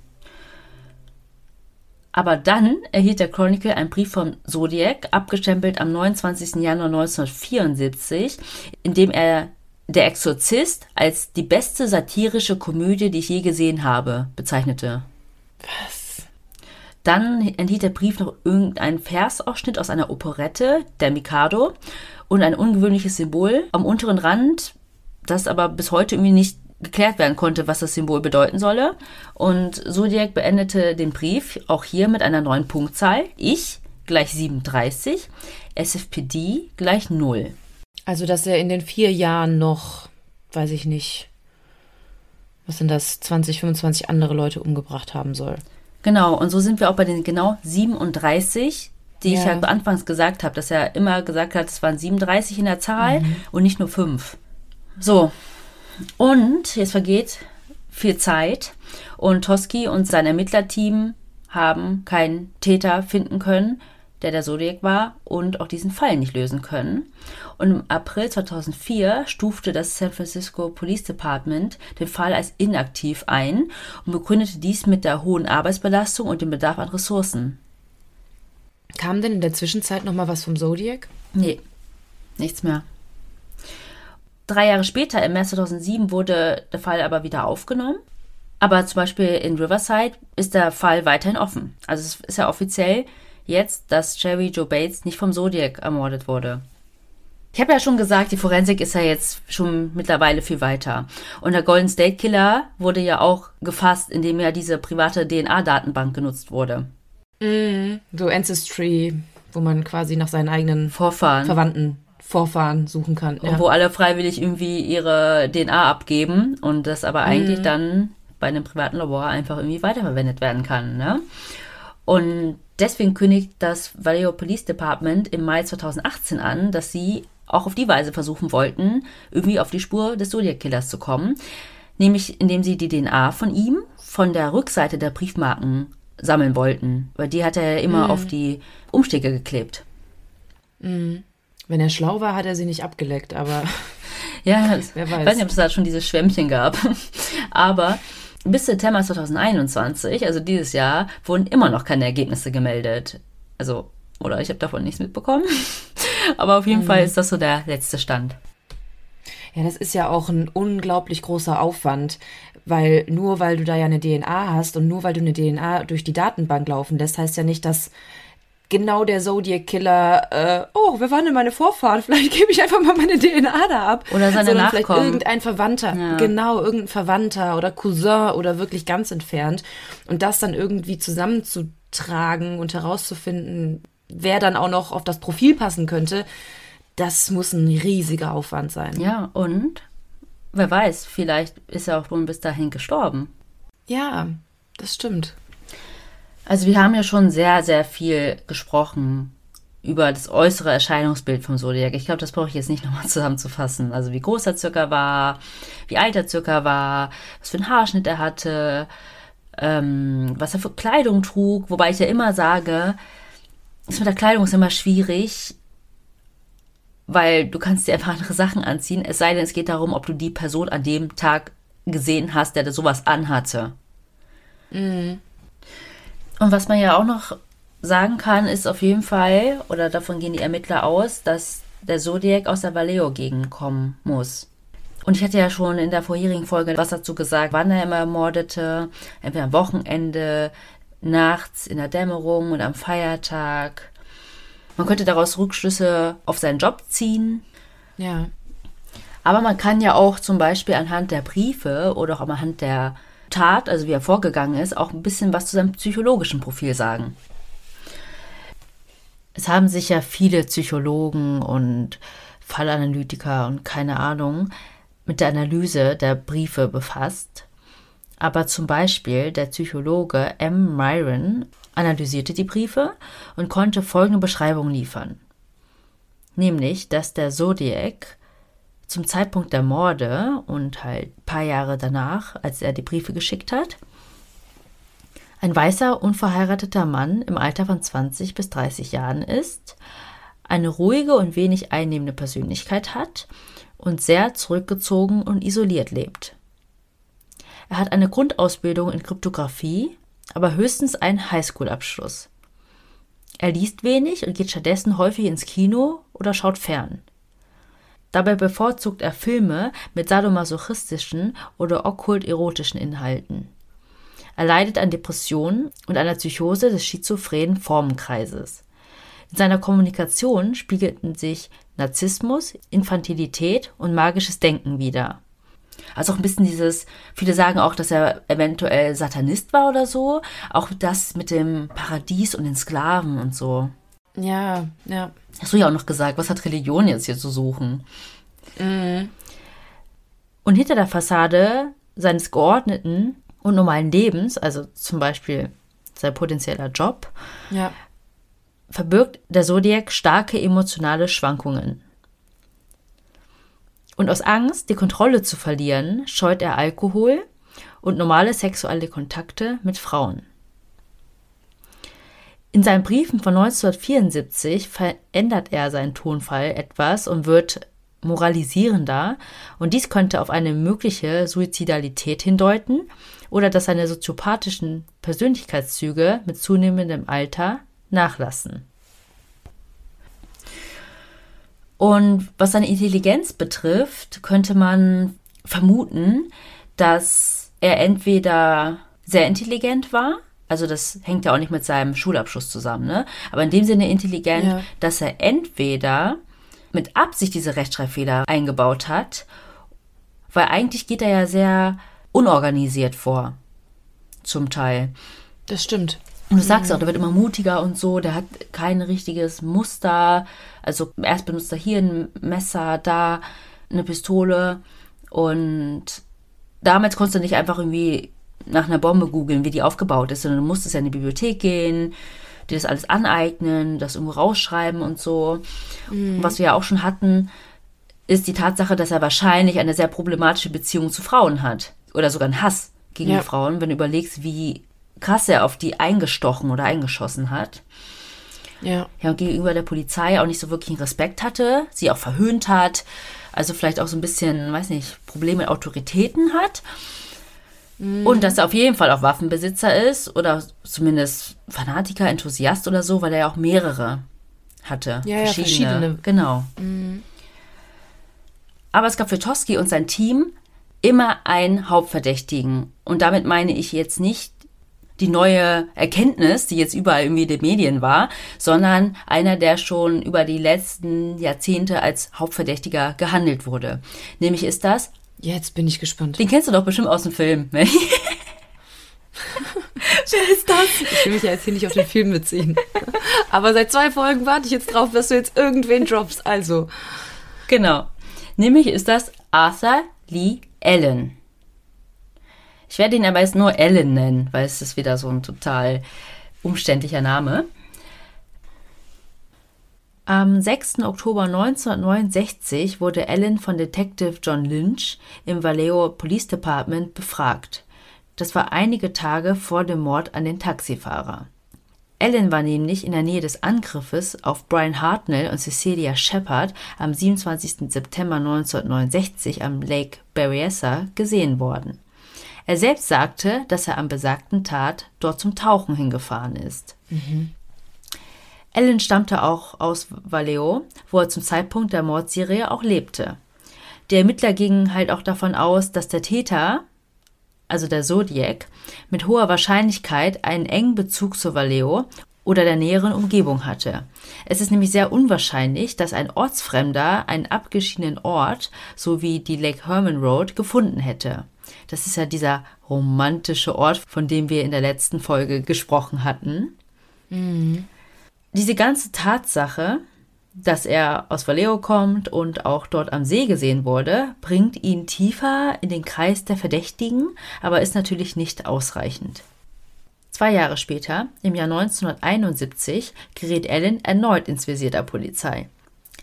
Aber dann erhielt der Chronicle einen Brief von Zodiac, abgestempelt am 29. Januar 1974, in dem er Der Exorzist als die beste satirische Komödie, die ich je gesehen habe, bezeichnete. Was? Dann enthielt der Brief noch irgendeinen Versausschnitt aus einer Operette, der Mikado, und ein ungewöhnliches Symbol am unteren Rand, das aber bis heute irgendwie nicht geklärt werden konnte, was das Symbol bedeuten solle. Und Zodiac beendete den Brief auch hier mit einer neuen Punktzahl. Ich gleich 37, SFPD gleich 0. Also, dass er in den vier Jahren noch, weiß ich nicht, was sind das, 20, 25 andere Leute umgebracht haben soll. Genau, und so sind wir auch bei den genau 37, die ja. ich halt anfangs gesagt habe, dass er immer gesagt hat, es waren 37 in der Zahl mhm. und nicht nur 5. So, und jetzt vergeht viel Zeit und Toski und sein Ermittlerteam haben keinen Täter finden können, der der Zodiac war und auch diesen Fall nicht lösen können. Und im April 2004 stufte das San Francisco Police Department den Fall als inaktiv ein und begründete dies mit der hohen Arbeitsbelastung und dem Bedarf an Ressourcen. Kam denn in der Zwischenzeit noch mal was vom Zodiac? Nee, nichts mehr. Drei Jahre später, im März 2007, wurde der Fall aber wieder aufgenommen. Aber zum Beispiel in Riverside ist der Fall weiterhin offen. Also es ist ja offiziell jetzt, dass Jerry Joe Bates nicht vom Zodiac ermordet wurde. Ich habe ja schon gesagt, die Forensik ist ja jetzt schon mittlerweile viel weiter. Und der Golden State Killer wurde ja auch gefasst, indem ja diese private DNA-Datenbank genutzt wurde. Mm, so Ancestry, wo man quasi nach seinen eigenen Vorfahren Verwandten Vorfahren suchen kann. Ja. Wo alle freiwillig irgendwie ihre DNA abgeben und das aber eigentlich mhm. dann bei einem privaten Labor einfach irgendwie weiterverwendet werden kann. Ne? Und deswegen kündigt das Vallejo Police Department im Mai 2018 an, dass sie auch auf die Weise versuchen wollten, irgendwie auf die Spur des Zodiac Killers zu kommen. Nämlich indem sie die DNA von ihm von der Rückseite der Briefmarken sammeln wollten. Weil die hat er ja immer mhm. auf die Umschläge geklebt. Mhm. Wenn er schlau war, hat er sie nicht abgeleckt, aber ja, wer weiß. Ich weiß nicht, ob es da schon dieses Schwämmchen gab. aber bis September 2021, also dieses Jahr, wurden immer noch keine Ergebnisse gemeldet. Also, oder ich habe davon nichts mitbekommen. Aber auf jeden mhm. Fall ist das so der letzte Stand. Ja, das ist ja auch ein unglaublich großer Aufwand, weil nur weil du da ja eine DNA hast und nur weil du eine DNA durch die Datenbank laufen lässt, heißt ja nicht, dass genau der Zodiac Killer, äh, oh, wer waren denn meine Vorfahren? Vielleicht gebe ich einfach mal meine DNA da ab. Oder seine Sondern Nachkommen. vielleicht irgendein Verwandter. Ja. Genau, irgendein Verwandter oder Cousin oder wirklich ganz entfernt. Und das dann irgendwie zusammenzutragen und herauszufinden, wer dann auch noch auf das Profil passen könnte, das muss ein riesiger Aufwand sein. Ja, und wer weiß, vielleicht ist er auch schon bis dahin gestorben. Ja, das stimmt. Also wir haben ja schon sehr, sehr viel gesprochen über das äußere Erscheinungsbild vom Zodiac. Ich glaube, das brauche ich jetzt nicht nochmal zusammenzufassen. Also wie groß er circa war, wie alt er circa war, was für einen Haarschnitt er hatte, ähm, was er für Kleidung trug. Wobei ich ja immer sage, das mit der Kleidung ist immer schwierig, weil du kannst dir einfach andere Sachen anziehen. Es sei denn, es geht darum, ob du die Person an dem Tag gesehen hast, der sowas anhatte. Und was man ja auch noch sagen kann, ist auf jeden Fall, oder davon gehen die Ermittler aus, dass der Zodiac aus der Vallejo-Gegend kommen muss. Und ich hatte ja schon in der vorherigen Folge was dazu gesagt, wann er immer ermordete, entweder am Wochenende, nachts, in der Dämmerung und am Feiertag. Man könnte daraus Rückschlüsse auf seinen Job ziehen. Ja. Aber man kann ja auch zum Beispiel anhand der Briefe oder auch anhand der Tat, also wie er vorgegangen ist, auch ein bisschen was zu seinem psychologischen Profil sagen. Es haben sich ja viele Psychologen und Fallanalytiker und keine Ahnung mit der Analyse der Briefe befasst. Aber zum Beispiel der Psychologe M. Myron analysierte die Briefe und konnte folgende Beschreibung liefern. Nämlich, dass der Zodiac zum Zeitpunkt der Morde und halt ein paar Jahre danach, als er die Briefe geschickt hat, ein weißer, unverheirateter Mann im Alter von 20 bis 30 Jahren ist, eine ruhige und wenig einnehmende Persönlichkeit hat und sehr zurückgezogen und isoliert lebt. Er hat eine Grundausbildung in Kryptographie, aber höchstens einen Highschool-Abschluss. Er liest wenig und geht stattdessen häufig ins Kino oder schaut fern. Dabei bevorzugt er Filme mit sadomasochistischen oder okkult-erotischen Inhalten. Er leidet an Depressionen und einer Psychose des schizophrenen Formenkreises. In seiner Kommunikation spiegelten sich Narzissmus, Infantilität und magisches Denken wider. Also auch ein bisschen dieses, viele sagen auch, dass er eventuell Satanist war oder so. Auch das mit dem Paradies und den Sklaven und so. Ja, ja. Hast du ja auch noch gesagt, was hat Religion jetzt hier zu suchen? Und hinter der Fassade seines geordneten und normalen Lebens, also zum Beispiel sein potenzieller Job, Ja. verbirgt der Zodiac starke emotionale Schwankungen. Und aus Angst, die Kontrolle zu verlieren, scheut er Alkohol und normale sexuelle Kontakte mit Frauen. In seinen Briefen von 1974 verändert er seinen Tonfall etwas und wird moralisierender und dies könnte auf eine mögliche Suizidalität hindeuten oder dass seine soziopathischen Persönlichkeitszüge mit zunehmendem Alter nachlassen. Und was seine Intelligenz betrifft, könnte man vermuten, dass er entweder sehr intelligent war, also das hängt ja auch nicht mit seinem Schulabschluss zusammen, ne? Aber in dem Sinne intelligent, Ja. dass er entweder mit Absicht diese Rechtschreibfehler eingebaut hat, weil eigentlich geht er ja sehr unorganisiert vor, zum Teil. Das stimmt. Und du sagst auch, der wird immer mutiger und so, der hat kein richtiges Muster. Also erst benutzt er hier ein Messer, da eine Pistole. Und damals konntest du nicht einfach irgendwie nach einer Bombe googeln, wie die aufgebaut ist, sondern du musstest ja in die Bibliothek gehen, dir das alles aneignen, das irgendwo rausschreiben und so. Und was wir ja auch schon hatten, ist die Tatsache, dass er wahrscheinlich eine sehr problematische Beziehung zu Frauen hat. Oder sogar einen Hass gegen Ja. die Frauen, wenn du überlegst, wie krass er auf die eingestochen oder eingeschossen hat. Ja. Ja, und gegenüber der Polizei auch nicht so wirklich Respekt hatte, sie auch verhöhnt hat, also vielleicht auch so ein bisschen, weiß nicht, Probleme mit Autoritäten hat. Und dass er auf jeden Fall auch Waffenbesitzer ist oder zumindest Fanatiker, Enthusiast oder so, weil er ja auch mehrere hatte. Ja, ja, verschiedene. Genau. Aber es gab für Toski und sein Team immer einen Hauptverdächtigen. Und damit meine ich jetzt nicht die neue Erkenntnis, die jetzt überall irgendwie in den Medien war, sondern einer, der schon über die letzten Jahrzehnte als Hauptverdächtiger gehandelt wurde. Nämlich ist das. Jetzt bin ich gespannt. Den kennst du doch bestimmt aus dem Film. Wer ist das? Ich will mich ja jetzt hier nicht auf den Film beziehen. Aber seit zwei Folgen warte ich jetzt drauf, dass du jetzt irgendwen droppst. Also. Genau. Nämlich ist das Arthur Lee Allen. Ich werde ihn aber jetzt nur Ellen nennen, weil es ist wieder so ein total umständlicher Name. Am 6. Oktober 1969 wurde Ellen von Detective John Lynch im Vallejo Police Department befragt. Das war einige Tage vor dem Mord an den Taxifahrer. Ellen war nämlich in der Nähe des Angriffes auf Brian Hartnell und Cecilia Shepard am 27. September 1969 am Lake Berryessa gesehen worden. Er selbst sagte, dass er am besagten Tat dort zum Tauchen hingefahren ist. Mhm. Ellen stammte auch aus Vallejo, wo er zum Zeitpunkt der Mordserie auch lebte. Die Ermittler gingen halt auch davon aus, dass der Täter, also der Zodiac, mit hoher Wahrscheinlichkeit einen engen Bezug zu Vallejo oder der näheren Umgebung hatte. Es ist nämlich sehr unwahrscheinlich, dass ein Ortsfremder einen abgeschiedenen Ort, so wie die Lake Herman Road, gefunden hätte. Das ist ja dieser romantische Ort, von dem wir in der letzten Folge gesprochen hatten. Mhm. Diese ganze Tatsache, dass er aus Vallejo kommt und auch dort am See gesehen wurde, bringt ihn tiefer in den Kreis der Verdächtigen, aber ist natürlich nicht ausreichend. Zwei Jahre später, im Jahr 1971, gerät Allen erneut ins Visier der Polizei.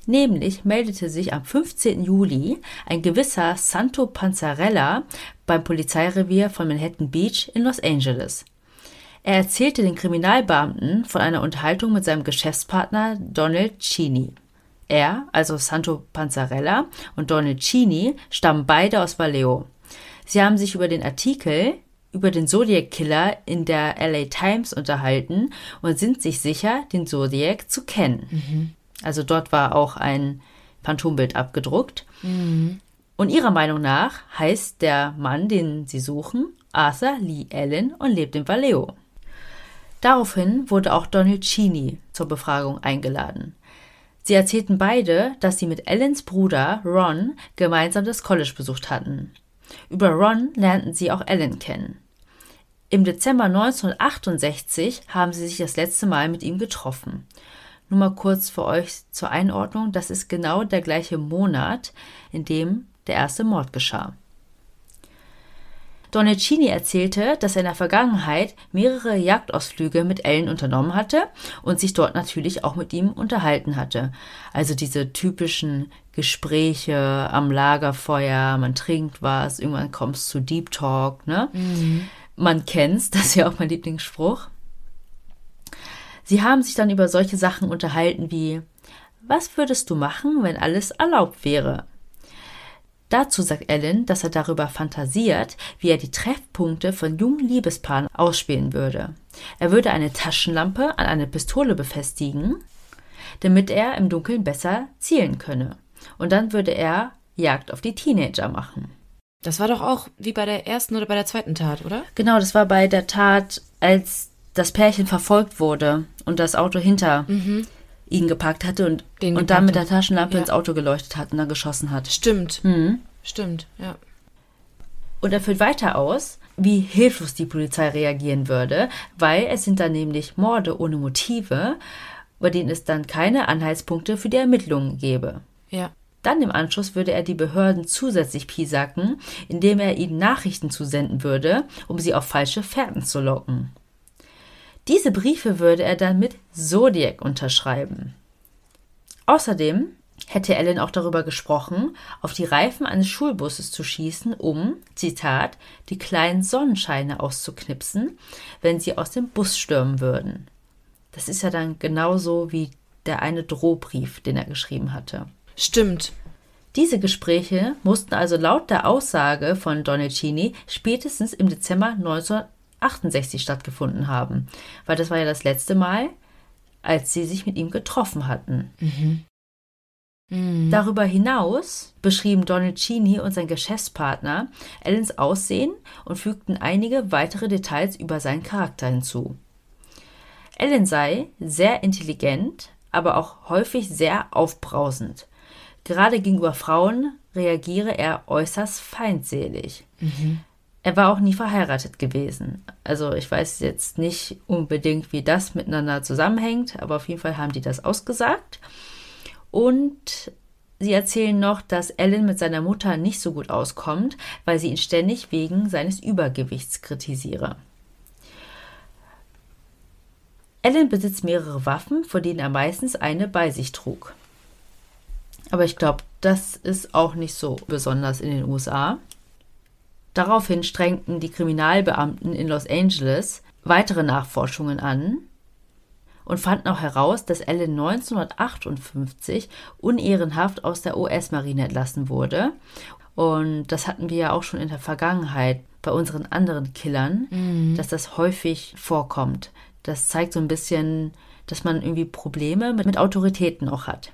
Nämlich meldete sich am 15. Juli ein gewisser Santo Panzarella beim Polizeirevier von Manhattan Beach in Los Angeles. Er erzählte den Kriminalbeamten von einer Unterhaltung mit seinem Geschäftspartner Donald Cheney. Er, also Santo Panzarella und Donald Cheney, stammen beide aus Vallejo. Sie haben sich über den Artikel über den Zodiac Killer in der LA Times unterhalten und sind sich sicher, den Zodiac zu kennen. Mhm. Also dort war auch ein Phantombild abgedruckt. Mhm. Und ihrer Meinung nach heißt der Mann, den sie suchen, Arthur Lee Allen und lebt in Vallejo. Daraufhin wurde auch Donald Cheney zur Befragung eingeladen. Sie erzählten beide, dass sie mit Allens Bruder Ron gemeinsam das College besucht hatten. Über Ron lernten sie auch Allen kennen. Im Dezember 1968 haben sie sich das letzte Mal mit ihm getroffen. Nur mal kurz für euch zur Einordnung, das ist genau der gleiche Monat, in dem der erste Mord geschah. Donnicini erzählte, dass er in der Vergangenheit mehrere Jagdausflüge mit Ellen unternommen hatte und sich dort natürlich auch mit ihm unterhalten hatte. Also diese typischen Gespräche am Lagerfeuer, man trinkt was, irgendwann kommst zu Deep Talk, ne? Mhm. Man kennt's, das ist ja auch mein Lieblingsspruch. Sie haben sich dann über solche Sachen unterhalten wie Was würdest du machen, wenn alles erlaubt wäre? Dazu sagt Ellen, dass er darüber fantasiert, wie er die Treffpunkte von jungen Liebespaaren ausspielen würde. Er würde eine Taschenlampe an eine Pistole befestigen, damit er im Dunkeln besser zielen könne. Und dann würde er Jagd auf die Teenager machen. Das war doch auch wie bei der ersten oder bei der zweiten Tat, oder? Genau, das war bei der Tat, als das Pärchen verfolgt wurde und das Auto hinter mhm ihn gepackt hatte und, und dann mit der Taschenlampe ja. ins Auto geleuchtet hat und dann geschossen hat. Stimmt. Mhm. Stimmt, ja. Und er führt weiter aus, wie hilflos die Polizei reagieren würde, weil es sind dann nämlich Morde ohne Motive, bei denen es dann keine Anhaltspunkte für die Ermittlungen gäbe. Ja. Dann im Anschluss würde er die Behörden zusätzlich piesacken, indem er ihnen Nachrichten zusenden würde, um sie auf falsche Fährten zu locken. Diese Briefe würde er dann mit Zodiac unterschreiben. Außerdem hätte Ellen auch darüber gesprochen, auf die Reifen eines Schulbusses zu schießen, um, Zitat, die kleinen Sonnenscheine auszuknipsen, wenn sie aus dem Bus stürmen würden. Das ist ja dann genauso wie der eine Drohbrief, den er geschrieben hatte. Stimmt. Diese Gespräche mussten also laut der Aussage von Donnicini spätestens im Dezember 19 68 stattgefunden haben, weil das war ja das letzte Mal, als sie sich mit ihm getroffen hatten. Mhm. Mhm. Darüber hinaus beschrieben Donald Cheney und sein Geschäftspartner Allens Aussehen und fügten einige weitere Details über seinen Charakter hinzu. Allen sei sehr intelligent, aber auch häufig sehr aufbrausend. Gerade gegenüber Frauen reagiere er äußerst feindselig. Mhm. Er war auch nie verheiratet gewesen. Also ich weiß jetzt nicht unbedingt, wie das miteinander zusammenhängt, aber auf jeden Fall haben die das ausgesagt. Und sie erzählen noch, dass Ellen mit seiner Mutter nicht so gut auskommt, weil sie ihn ständig wegen seines Übergewichts kritisiere. Ellen besitzt mehrere Waffen, von denen er meistens eine bei sich trug. Aber ich glaube, das ist auch nicht so besonders in den USA. Daraufhin strengten die Kriminalbeamten in Los Angeles weitere Nachforschungen an und fanden auch heraus, dass Ellen 1958 unehrenhaft aus der US-Marine entlassen wurde. Und das hatten wir ja auch schon in der Vergangenheit bei unseren anderen Killern, mhm. dass das häufig vorkommt, das zeigt so ein bisschen, dass man irgendwie Probleme mit, mit Autoritäten auch hat.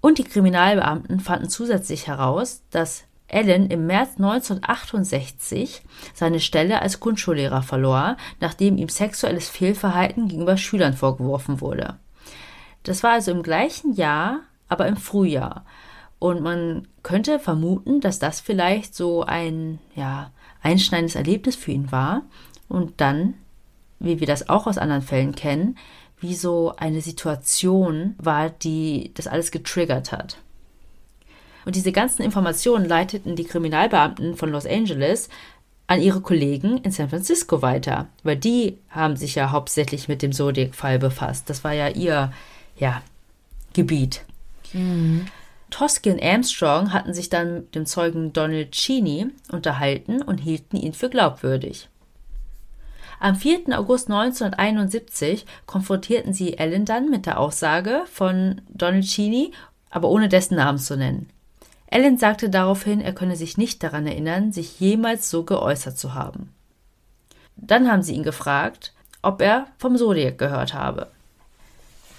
Und die Kriminalbeamten fanden zusätzlich heraus, dass Allen im März 1968 seine Stelle als Grundschullehrer verlor, nachdem ihm sexuelles Fehlverhalten gegenüber Schülern vorgeworfen wurde. Das war also im gleichen Jahr, aber im Frühjahr. Und man könnte vermuten, dass das vielleicht so ein ja, einschneidendes Erlebnis für ihn war. Und dann wie wir das auch aus anderen Fällen kennen, wie so eine Situation war, die das alles getriggert hat. Und diese ganzen Informationen leiteten die Kriminalbeamten von Los Angeles an ihre Kollegen in San Francisco weiter, weil die haben sich ja hauptsächlich mit dem Zodiac-Fall befasst. Das war ja ihr ja, Gebiet. Mhm. Tosky und Armstrong hatten sich dann mit dem Zeugen Donald Cheney unterhalten und hielten ihn für glaubwürdig. Am 4. August 1971 konfrontierten sie Ellen dann mit der Aussage von Donald Cheney, aber ohne dessen Namen zu nennen. Ellen sagte daraufhin, er könne sich nicht daran erinnern, sich jemals so geäußert zu haben. Dann haben sie ihn gefragt, ob er vom Zodiac gehört habe.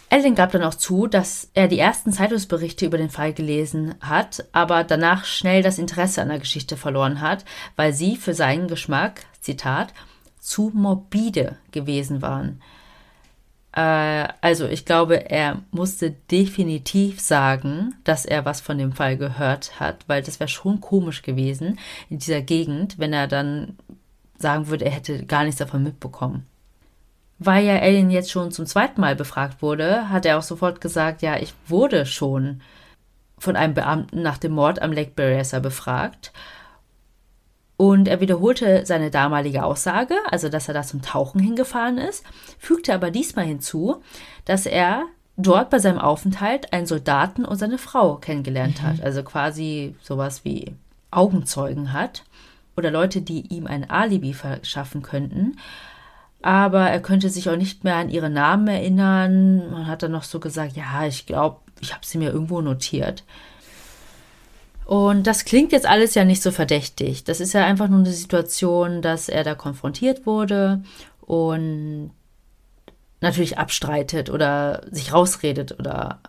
Ellen gab dann auch zu, dass er die ersten Zeitungsberichte über den Fall gelesen hat, aber danach schnell das Interesse an der Geschichte verloren hat, weil sie für seinen Geschmack, Zitat, zu morbide gewesen waren. Äh, also ich glaube, er musste definitiv sagen, dass er was von dem Fall gehört hat, weil das wäre schon komisch gewesen in dieser Gegend, wenn er dann sagen würde, er hätte gar nichts davon mitbekommen. Weil ja Alien jetzt schon zum zweiten Mal befragt wurde, hat er auch sofort gesagt, ja, ich wurde schon von einem Beamten nach dem Mord am Lake Berryessa befragt und er wiederholte seine damalige Aussage, also dass er da zum Tauchen hingefahren ist, fügte aber diesmal hinzu, dass er dort bei seinem Aufenthalt einen Soldaten und seine Frau kennengelernt mhm. hat. Also quasi sowas wie Augenzeugen hat oder Leute, die ihm ein Alibi verschaffen könnten. Aber er könnte sich auch nicht mehr an ihre Namen erinnern. Man hat dann noch so gesagt, ja, ich glaube, ich habe sie mir irgendwo notiert. Und das klingt jetzt alles ja nicht so verdächtig. Das ist ja einfach nur eine Situation, dass er da konfrontiert wurde und natürlich abstreitet oder sich rausredet oder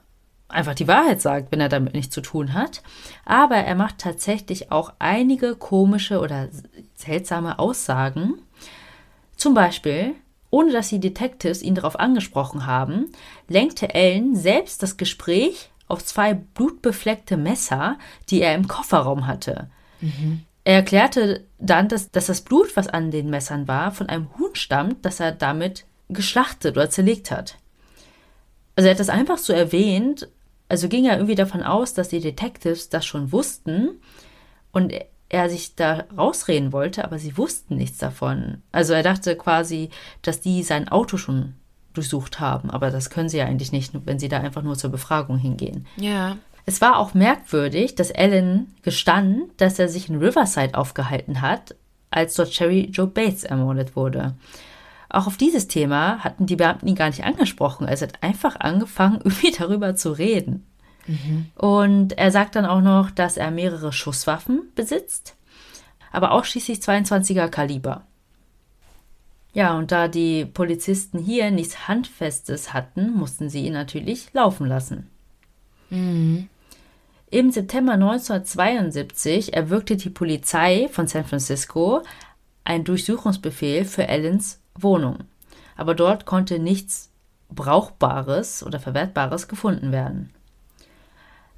einfach die Wahrheit sagt, wenn er damit nichts zu tun hat. Aber er macht tatsächlich auch einige komische oder seltsame Aussagen. Zum Beispiel, ohne dass die Detectives ihn darauf angesprochen haben, lenkte Ellen selbst das Gespräch auf zwei blutbefleckte Messer, die er im Kofferraum hatte. Mhm. Er erklärte dann, dass, dass das Blut, was an den Messern war, von einem Huhn stammt, das er damit geschlachtet oder zerlegt hat. Also er hat das einfach so erwähnt, also ging er irgendwie davon aus, dass die Detectives das schon wussten und er sich da rausreden wollte, aber sie wussten nichts davon. Also er dachte quasi, dass die sein Auto schon durchsucht haben. Aber das können sie ja eigentlich nicht, wenn sie da einfach nur zur Befragung hingehen. Ja. Es war auch merkwürdig, dass Alan gestand, dass er sich in Riverside aufgehalten hat, als dort Cherry Joe Bates ermordet wurde. Auch auf dieses Thema hatten die Beamten ihn gar nicht angesprochen. Er hat einfach angefangen, irgendwie darüber zu reden. Mhm. Und er sagt dann auch noch, dass er mehrere Schusswaffen besitzt, aber auch schließlich 22er Kaliber. Ja, und da die Polizisten hier nichts Handfestes hatten, mussten sie ihn natürlich laufen lassen. Mhm. Im September 1972 erwirkte die Polizei von San Francisco einen Durchsuchungsbefehl für Allens Wohnung. Aber dort konnte nichts Brauchbares oder Verwertbares gefunden werden.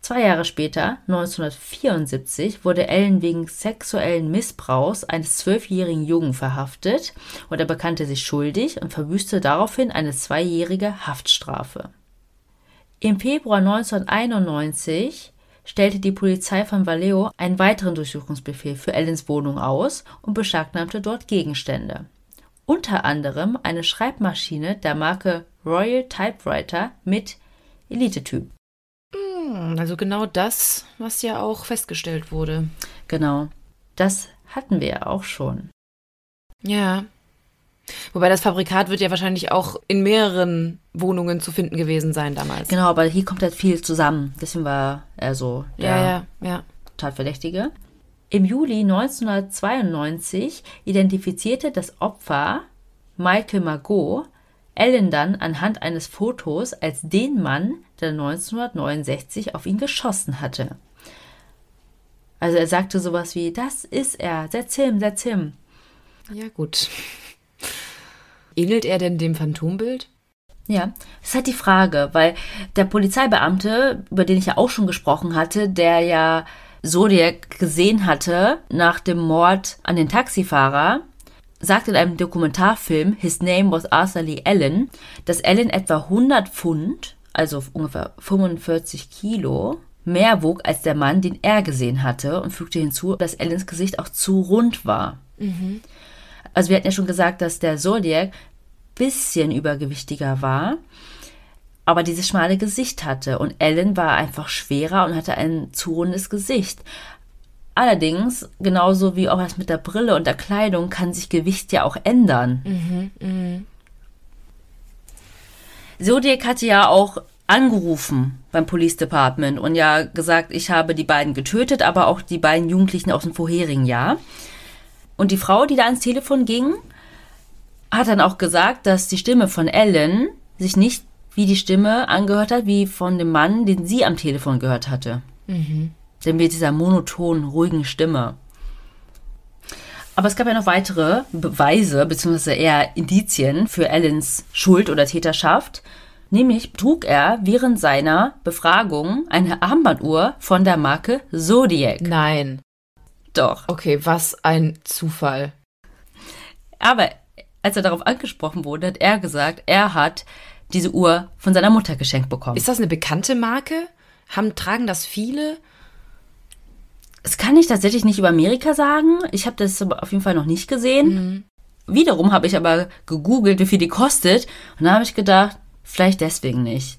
Zwei Jahre später, 1974, wurde Allen wegen sexuellen Missbrauchs eines zwölfjährigen Jungen verhaftet und er bekannte sich schuldig und verbüßte daraufhin eine zweijährige Haftstrafe. Im Februar 1991 stellte die Polizei von Vallejo einen weiteren Durchsuchungsbefehl für Ellens Wohnung aus und beschlagnahmte dort Gegenstände. Unter anderem eine Schreibmaschine der Marke Royal Typewriter mit Elite-Typ. Hm, also genau das, was ja auch festgestellt wurde. Genau. Das hatten wir ja auch schon. Ja. Wobei das Fabrikat wird ja wahrscheinlich auch in mehreren Wohnungen zu finden gewesen sein damals. Genau, aber hier kommt halt viel zusammen. Deswegen war er so der Ja, ja, ja. Tatverdächtige. Im Juli 1992 identifizierte das Opfer Michael Margot Allen dann anhand eines Fotos als den Mann, der 1969 auf ihn geschossen hatte. Also er sagte sowas wie, das ist er, setz him, setz him. Ja, gut. Ähnelt er denn dem Phantombild? Ja, das ist halt die Frage, weil der Polizeibeamte, über den ich ja auch schon gesprochen hatte, der ja Zodiac gesehen hatte nach dem Mord an den Taxifahrer, sagt in einem Dokumentarfilm His Name was Arthur Lee Allen, dass Allen etwa 100 Pfund, also ungefähr 45 Kilo, mehr wog als der Mann, den er gesehen hatte und fügte hinzu, dass Allens Gesicht auch zu rund war. Also wir hatten ja schon gesagt, dass der Zodiac bisschen übergewichtiger war, aber dieses schmale Gesicht hatte und Ellen war einfach schwerer und hatte ein zu rundes Gesicht. Allerdings, genauso wie auch das mit der Brille und der Kleidung, kann sich Gewicht ja auch ändern. Zodiac hatte ja auch angerufen beim Police Department und ja gesagt, ich habe die beiden getötet, aber auch die beiden Jugendlichen aus dem vorherigen Jahr. Und die Frau, die da ans Telefon ging, hat dann auch gesagt, dass die Stimme von Ellen sich nicht wie die Stimme angehört hat, wie von dem Mann, den sie am Telefon gehört hatte. Denn mit dieser monotonen, ruhigen Stimme. Aber es gab ja noch weitere Beweise, beziehungsweise eher Indizien für Allens Schuld oder Täterschaft. Nämlich trug er während seiner Befragung eine Armbanduhr von der Marke Zodiac. Nein. Doch. Okay, was ein Zufall. Aber als er darauf angesprochen wurde, hat er gesagt, er hat diese Uhr von seiner Mutter geschenkt bekommen. Ist das eine bekannte Marke? Haben, tragen das viele? Das kann ich tatsächlich nicht über Amerika sagen. Ich habe das auf jeden Fall noch nicht gesehen. Wiederum habe ich aber gegoogelt, wie viel die kostet. Und da habe ich gedacht, vielleicht deswegen nicht.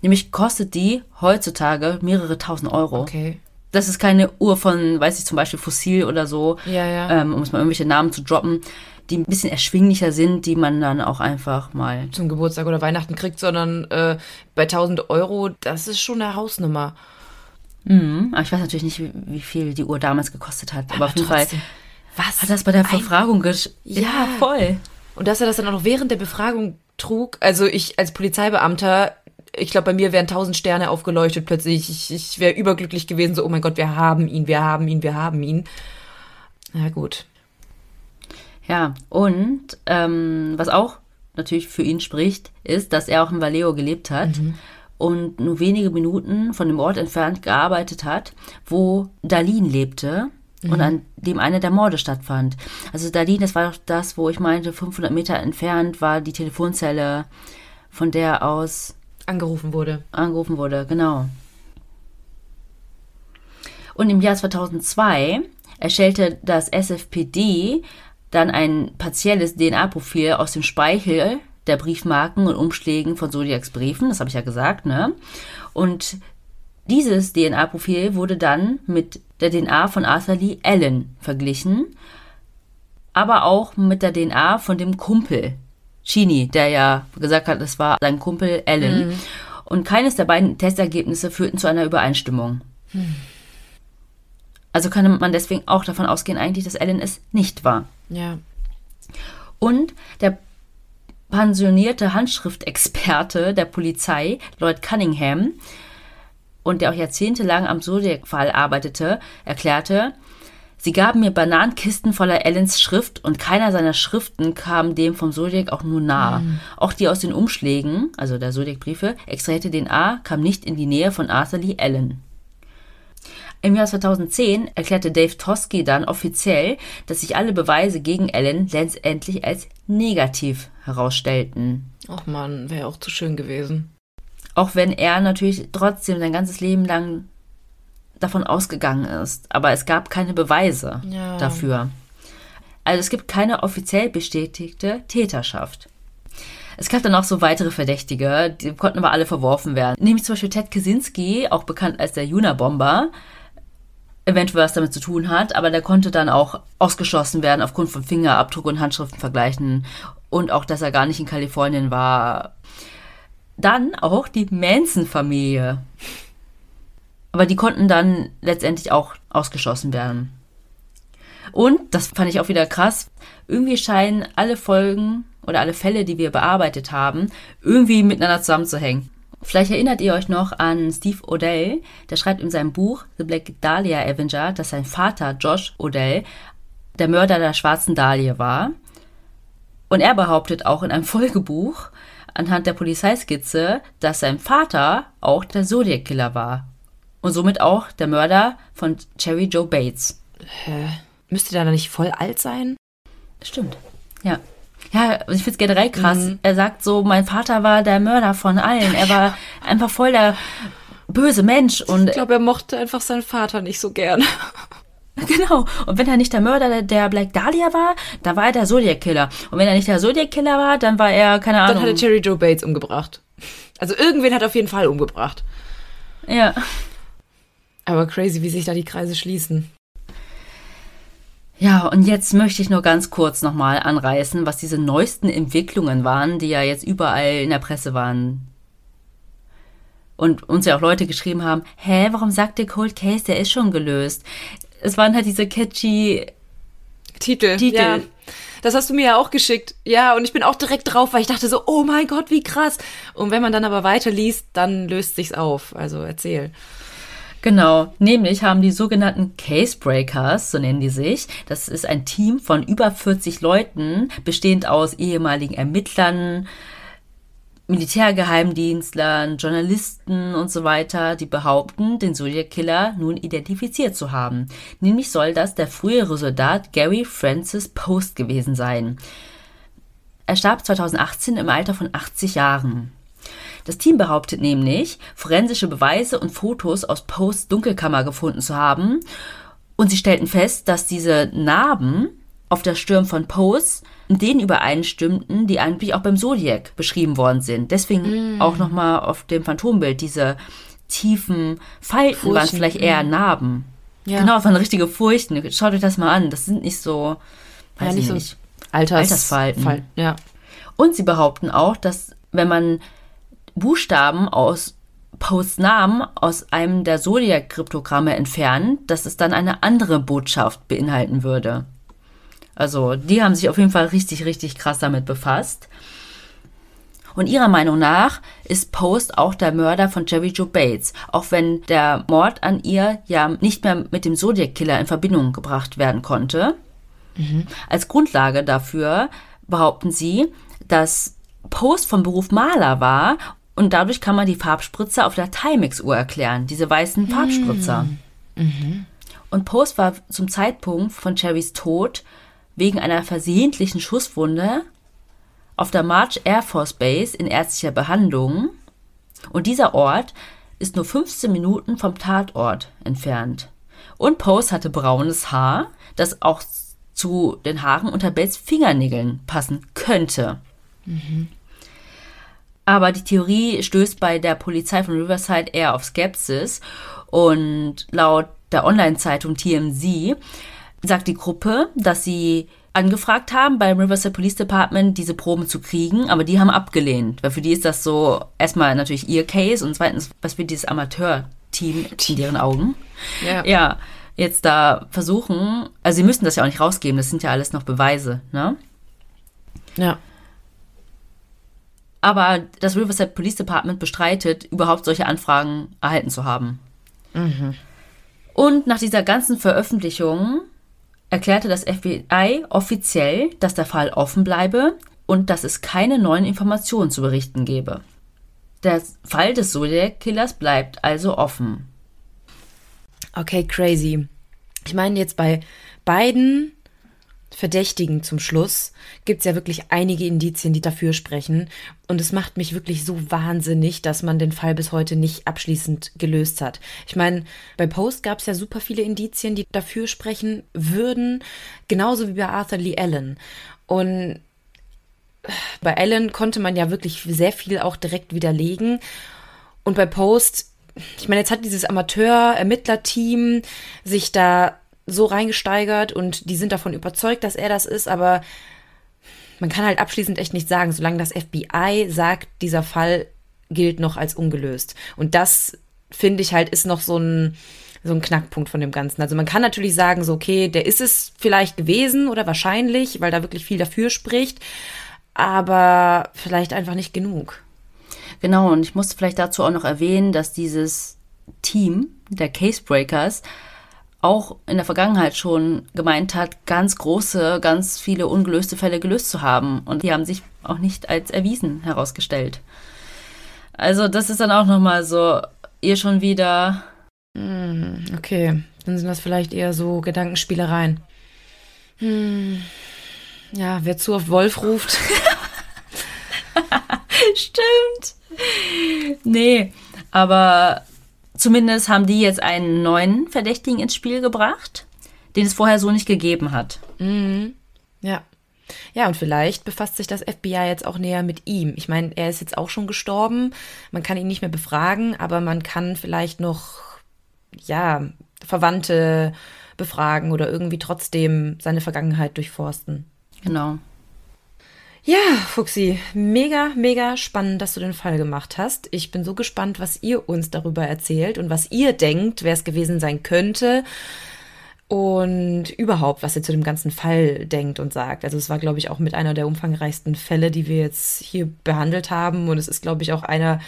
Nämlich kostet die heutzutage mehrere tausend Euro. Okay. Das ist keine Uhr von, weiß ich, zum Beispiel Fossil oder so, Ja, ja. ähm, um es mal irgendwelche Namen zu droppen, die ein bisschen erschwinglicher sind, die man dann auch einfach mal. Zum Geburtstag oder Weihnachten kriegt, sondern äh, bei 1000 Euro, das ist schon eine Hausnummer. Mhm. Aber ich weiß natürlich nicht, wie, wie viel die Uhr damals gekostet hat. Aber, auf jeden. Fall Was? hat das bei der Befragung gesch Ja. ja, voll. Und dass er das dann auch noch während der Befragung trug. Also ich als Polizeibeamter, ich glaube, bei mir wären tausend Sterne aufgeleuchtet plötzlich. Ich, ich wäre überglücklich gewesen, so, oh mein Gott, wir haben ihn, wir haben ihn, wir haben ihn. Na gut. Ja, und ähm, was auch natürlich für ihn spricht, ist, dass er auch in Vallejo gelebt hat und nur wenige Minuten von dem Ort entfernt gearbeitet hat, wo Darlene lebte und an dem eine der Morde stattfand. Also Darlene, das war doch das, wo ich meinte, 500 Meter entfernt war die Telefonzelle, von der aus Angerufen wurde. angerufen wurde, genau. Und im Jahr 2002 erstellte das SFPD dann ein partielles DNA-Profil aus dem Speichel der Briefmarken und Umschlägen von Zodiacs Briefen, das habe ich ja gesagt, ne? Und dieses DNA-Profil wurde dann mit der DNA von Arthur Lee Allen verglichen, aber auch mit der DNA von dem Kumpel Chini, der ja gesagt hat, es war sein Kumpel Allen. Und keines der beiden Testergebnisse führten zu einer Übereinstimmung. Also kann man deswegen auch davon ausgehen, eigentlich, dass Allen es nicht war. Ja. Und der pensionierte Handschriftexperte der Polizei, Lloyd Cunningham, und der auch jahrzehntelang am Zodiac-Fall arbeitete, erklärte, Sie gaben mir Bananenkisten voller Ellens Schrift und keiner seiner Schriften kam dem vom Zodiac auch nur nahe. Mhm. Auch die aus den Umschlägen, also der Zodiac-Briefe, extrahierte den A, kam nicht in die Nähe von Arthur Lee Allen. Im Jahr 2010 erklärte Dave Tosky dann offiziell, dass sich alle Beweise gegen Allen letztendlich als negativ herausstellten. Ach man, wäre auch zu schön gewesen. Auch wenn er natürlich trotzdem sein ganzes Leben lang davon ausgegangen ist. Aber es gab keine Beweise ja. dafür. Also es gibt keine offiziell bestätigte Täterschaft. Es gab dann auch so weitere Verdächtige, die konnten aber alle verworfen werden. Nämlich zum Beispiel Ted Kaczynski, auch bekannt als der Juna-Bomber, eventuell was damit zu tun hat, aber der konnte dann auch ausgeschlossen werden aufgrund von Fingerabdruck und Handschriftenvergleichen und auch, dass er gar nicht in Kalifornien war. Dann auch die Manson-Familie. Aber die konnten dann letztendlich auch ausgeschlossen werden. Und, das fand ich auch wieder krass, irgendwie scheinen alle Folgen oder alle Fälle, die wir bearbeitet haben, irgendwie miteinander zusammenzuhängen. Vielleicht erinnert ihr euch noch an Steve Odell, der schreibt in seinem Buch The Black Dahlia Avenger, dass sein Vater Josh Odell der Mörder der schwarzen Dahlia war. Und er behauptet auch in einem Folgebuch anhand der Polizeiskizze, dass sein Vater auch der Zodiac Killer war und somit auch der Mörder von Cherry Joe Bates. Hä? Müsste der da nicht voll alt sein? Stimmt. Ja. Ja, ich finde es generell krass. Mhm. Er sagt so, mein Vater war der Mörder von allen. Er war einfach voll der böse Mensch. Und ich glaube, er mochte einfach seinen Vater nicht so gern. Genau. Und wenn er nicht der Mörder der Black Dahlia war, dann war er der Zodiac Killer. Und wenn er nicht der Zodiac Killer war, dann war er, keine Ahnung. Dann hat er Cherry Joe Bates umgebracht. Also irgendwen hat er auf jeden Fall umgebracht. Ja. Aber crazy, wie sich da die Kreise schließen. Ja, und jetzt möchte ich nur ganz kurz nochmal anreißen, was diese neuesten Entwicklungen waren, die ja jetzt überall in der Presse waren. Und uns ja auch Leute geschrieben haben, hä, warum sagt der Cold Case, der ist schon gelöst? Es waren halt diese catchy Titel. Titel. Ja. Das hast du mir ja auch geschickt. Ja, und ich bin auch direkt drauf, weil ich dachte so, oh mein Gott, wie krass. Und wenn man dann aber weiterliest, dann löst sich's auf. Also erzähl. Genau, nämlich haben die sogenannten Casebreakers, so nennen die sich, das ist ein Team von über 40 Leuten, bestehend aus ehemaligen Ermittlern, Militärgeheimdienstlern, Journalisten und so weiter, die behaupten, den Zodiac Killer nun identifiziert zu haben. Nämlich soll das der frühere Soldat Gary Francis Post gewesen sein. Er starb 2018 im Alter von 80 Jahren. Das Team behauptet nämlich, forensische Beweise und Fotos aus Posts Dunkelkammer gefunden zu haben. Und sie stellten fest, dass diese Narben auf der Stirn von Post denen übereinstimmten, die eigentlich auch beim Zodiac beschrieben worden sind. Deswegen mm. auch nochmal auf dem Phantombild diese tiefen Falten Furchen. waren vielleicht eher mm. Narben. Ja. Genau, das waren richtige Furchen. Schaut euch das mal an. Das sind nicht so, weiß ja, nicht, ich nicht so Alters Altersfalten. Fall, ja. Und sie behaupten auch, dass wenn man Buchstaben aus Posts Namen aus einem der Zodiac-Kryptogramme entfernen, dass es dann eine andere Botschaft beinhalten würde. Also, die haben sich auf jeden Fall richtig, richtig krass damit befasst. Und ihrer Meinung nach ist Post auch der Mörder von Jerry Joe Bates, auch wenn der Mord an ihr ja nicht mehr mit dem Zodiac-Killer in Verbindung gebracht werden konnte. Mhm. Als Grundlage dafür behaupten sie, dass Post vom Beruf Maler war und dadurch kann man die Farbspritzer auf der Timex-Uhr erklären, diese weißen Farbspritzer. Mhm. Und Post war zum Zeitpunkt von Cherrys Tod wegen einer versehentlichen Schusswunde auf der March Air Force Base in ärztlicher Behandlung. Und dieser Ort ist nur 15 Minuten vom Tatort entfernt. Und Post hatte braunes Haar, das auch zu den Haaren unter Bates Fingernägeln passen könnte. Mhm. Aber die Theorie stößt bei der Polizei von Riverside eher auf Skepsis. Und laut der Online-Zeitung TMZ sagt die Gruppe, dass sie angefragt haben, beim Riverside Police Department diese Proben zu kriegen, aber die haben abgelehnt. Weil für die ist das so erstmal natürlich ihr Case und zweitens, was wird dieses Amateur-Team in deren Augen? Ja. ja, jetzt da versuchen, also sie müssen das ja auch nicht rausgeben, das sind ja alles noch Beweise, ne? Ja. Aber das Riverside Police Department bestreitet, überhaupt solche Anfragen erhalten zu haben. Mhm. Und nach dieser ganzen Veröffentlichung erklärte das FBI offiziell, dass der Fall offen bleibe und dass es keine neuen Informationen zu berichten gebe. Der Fall des Zodiac Killers bleibt also offen. Okay, crazy. Ich meine, jetzt bei beiden Verdächtigen zum Schluss gibt es ja wirklich einige Indizien, die dafür sprechen. Und es macht mich wirklich so wahnsinnig, dass man den Fall bis heute nicht abschließend gelöst hat. Ich meine, bei Post gab es ja super viele Indizien, die dafür sprechen würden, genauso wie bei Arthur Lee Allen. Und bei Allen konnte man ja wirklich sehr viel auch direkt widerlegen. Und bei Post, ich meine, jetzt hat dieses Amateur-Ermittler-Team sich da so reingesteigert und die sind davon überzeugt, dass er das ist, aber man kann halt abschließend echt nicht sagen, solange das FBI sagt, dieser Fall gilt noch als ungelöst. Und das finde ich halt ist noch so ein so ein Knackpunkt von dem Ganzen. Also man kann natürlich sagen, so okay, der ist es vielleicht gewesen oder wahrscheinlich, weil da wirklich viel dafür spricht, aber vielleicht einfach nicht genug. Genau, und ich muss vielleicht dazu auch noch erwähnen, dass dieses Team der Casebreakers auch in der Vergangenheit schon gemeint hat, ganz große, ganz viele ungelöste Fälle gelöst zu haben. Und die haben sich auch nicht als erwiesen herausgestellt. Also das ist dann auch nochmal so, ihr schon wieder. Hm, okay, dann sind das vielleicht eher so Gedankenspielereien. Hm. Ja, wer zu oft Wolf ruft. Stimmt. Nee, aber Zumindest haben die jetzt einen neuen Verdächtigen ins Spiel gebracht, den es vorher so nicht gegeben hat. Mhm. Ja. Ja, und vielleicht befasst sich das FBI jetzt auch näher mit ihm. Ich meine, er ist jetzt auch schon gestorben. Man kann ihn nicht mehr befragen, aber man kann vielleicht noch, ja, Verwandte befragen oder irgendwie trotzdem seine Vergangenheit durchforsten. Genau. Ja, Fuxi, mega, mega spannend, dass du den Fall gemacht hast. Ich bin so gespannt, was ihr uns darüber erzählt und was ihr denkt, wer es gewesen sein könnte. Und überhaupt, was ihr zu dem ganzen Fall denkt und sagt. Also es war, glaube ich, auch mit einer der umfangreichsten Fälle, die wir jetzt hier behandelt haben. Und es ist, glaube ich, auch einer,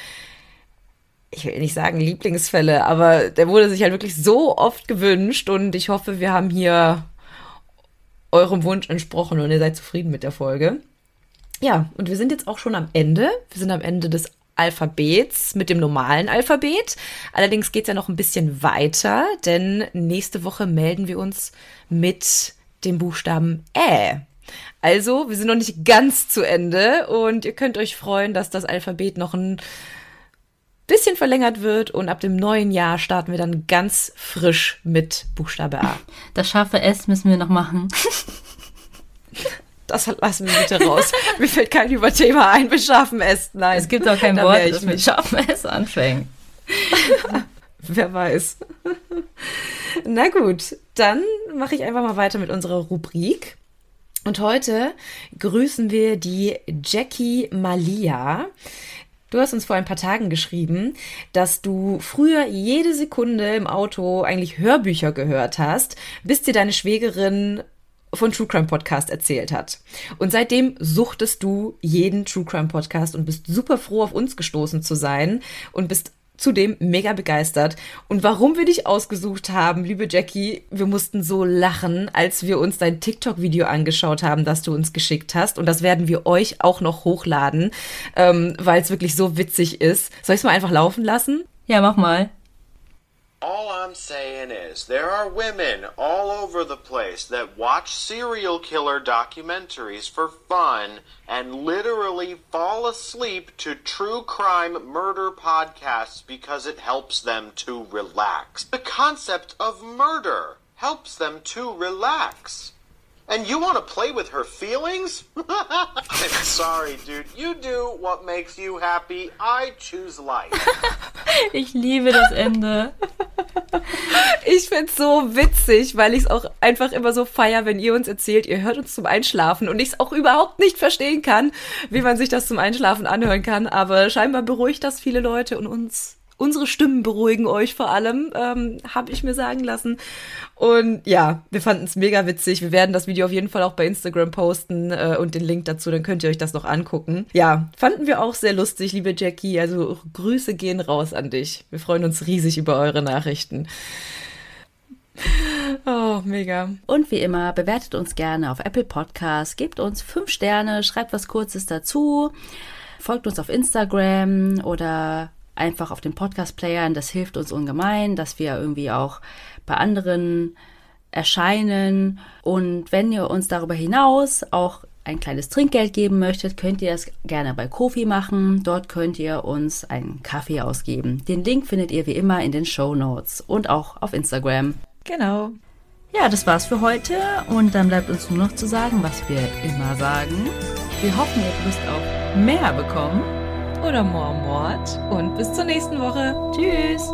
ich will nicht sagen Lieblingsfälle, aber der wurde sich halt wirklich so oft gewünscht. Und ich hoffe, wir haben hier eurem Wunsch entsprochen und ihr seid zufrieden mit der Folge. Ja, und wir sind jetzt auch schon am Ende. Wir sind am Ende des Alphabets mit dem normalen Alphabet. Allerdings geht es ja noch ein bisschen weiter, denn nächste Woche melden wir uns mit dem Buchstaben Ä. Also, wir sind noch nicht ganz zu Ende und ihr könnt euch freuen, dass das Alphabet noch ein bisschen verlängert wird und ab dem neuen Jahr starten wir dann ganz frisch mit Buchstabe A. Das scharfe S müssen wir noch machen. Das lassen wir bitte raus. Mir fällt kein Überthema ein mit scharfem S. Nein. Es gibt auch kein Wort, das mit scharfem S anfängt. Wer weiß. Na gut, dann mache ich einfach mal weiter mit unserer Rubrik. Und heute grüßen wir die Jackie Malia. Du hast uns vor ein paar Tagen geschrieben, dass du früher jede Sekunde im Auto eigentlich Hörbücher gehört hast, bis dir deine Schwägerin von True Crime Podcast erzählt hat. Und seitdem suchtest du jeden True Crime Podcast und bist super froh, auf uns gestoßen zu sein und bist zudem mega begeistert. Und warum wir dich ausgesucht haben, liebe Jackie, wir mussten so lachen, als wir uns dein TikTok-Video angeschaut haben, das du uns geschickt hast. Und das werden wir euch auch noch hochladen, ähm, weil es wirklich so witzig ist. Soll ich es mal einfach laufen lassen? Ja, mach mal. All I'm saying is, there are women all over the place that watch serial killer documentaries for fun and literally fall asleep to true crime murder podcasts because it helps them to relax. The concept of murder helps them to relax. And you want to play with her feelings? I'm sorry, dude. You do what makes you happy. I choose life. ich liebe das Ende. Ich find's so witzig, weil ich es auch einfach immer so feier, wenn ihr uns erzählt, ihr hört uns zum Einschlafen und ich es auch überhaupt nicht verstehen kann, wie man sich das zum Einschlafen anhören kann. Aber scheinbar beruhigt das viele Leute und uns Unsere Stimmen beruhigen euch vor allem, ähm, habe ich mir sagen lassen. Und ja, wir fanden es mega witzig. Wir werden das Video auf jeden Fall auch bei Instagram posten äh, und den Link dazu, dann könnt ihr euch das noch angucken. Ja, fanden wir auch sehr lustig, liebe Jackie. Also Grüße gehen raus an dich. Wir freuen uns riesig über eure Nachrichten. Oh, mega. Und wie immer, bewertet uns gerne auf Apple Podcasts, gebt uns fünf Sterne, schreibt was Kurzes dazu, folgt uns auf Instagram oder einfach auf den Podcast-Playern. Das hilft uns ungemein, dass wir irgendwie auch bei anderen erscheinen. Und wenn ihr uns darüber hinaus auch ein kleines Trinkgeld geben möchtet, könnt ihr es gerne bei Kofi machen. Dort könnt ihr uns einen Kaffee ausgeben. Den Link findet ihr wie immer in den Show Notes und auch auf Instagram. Genau. Ja, das war's für heute und dann bleibt uns nur noch zu sagen, was wir immer sagen. Wir hoffen, ihr habt Lust auf mehr bekommen oder Moormord und bis zur nächsten Woche. Tschüss!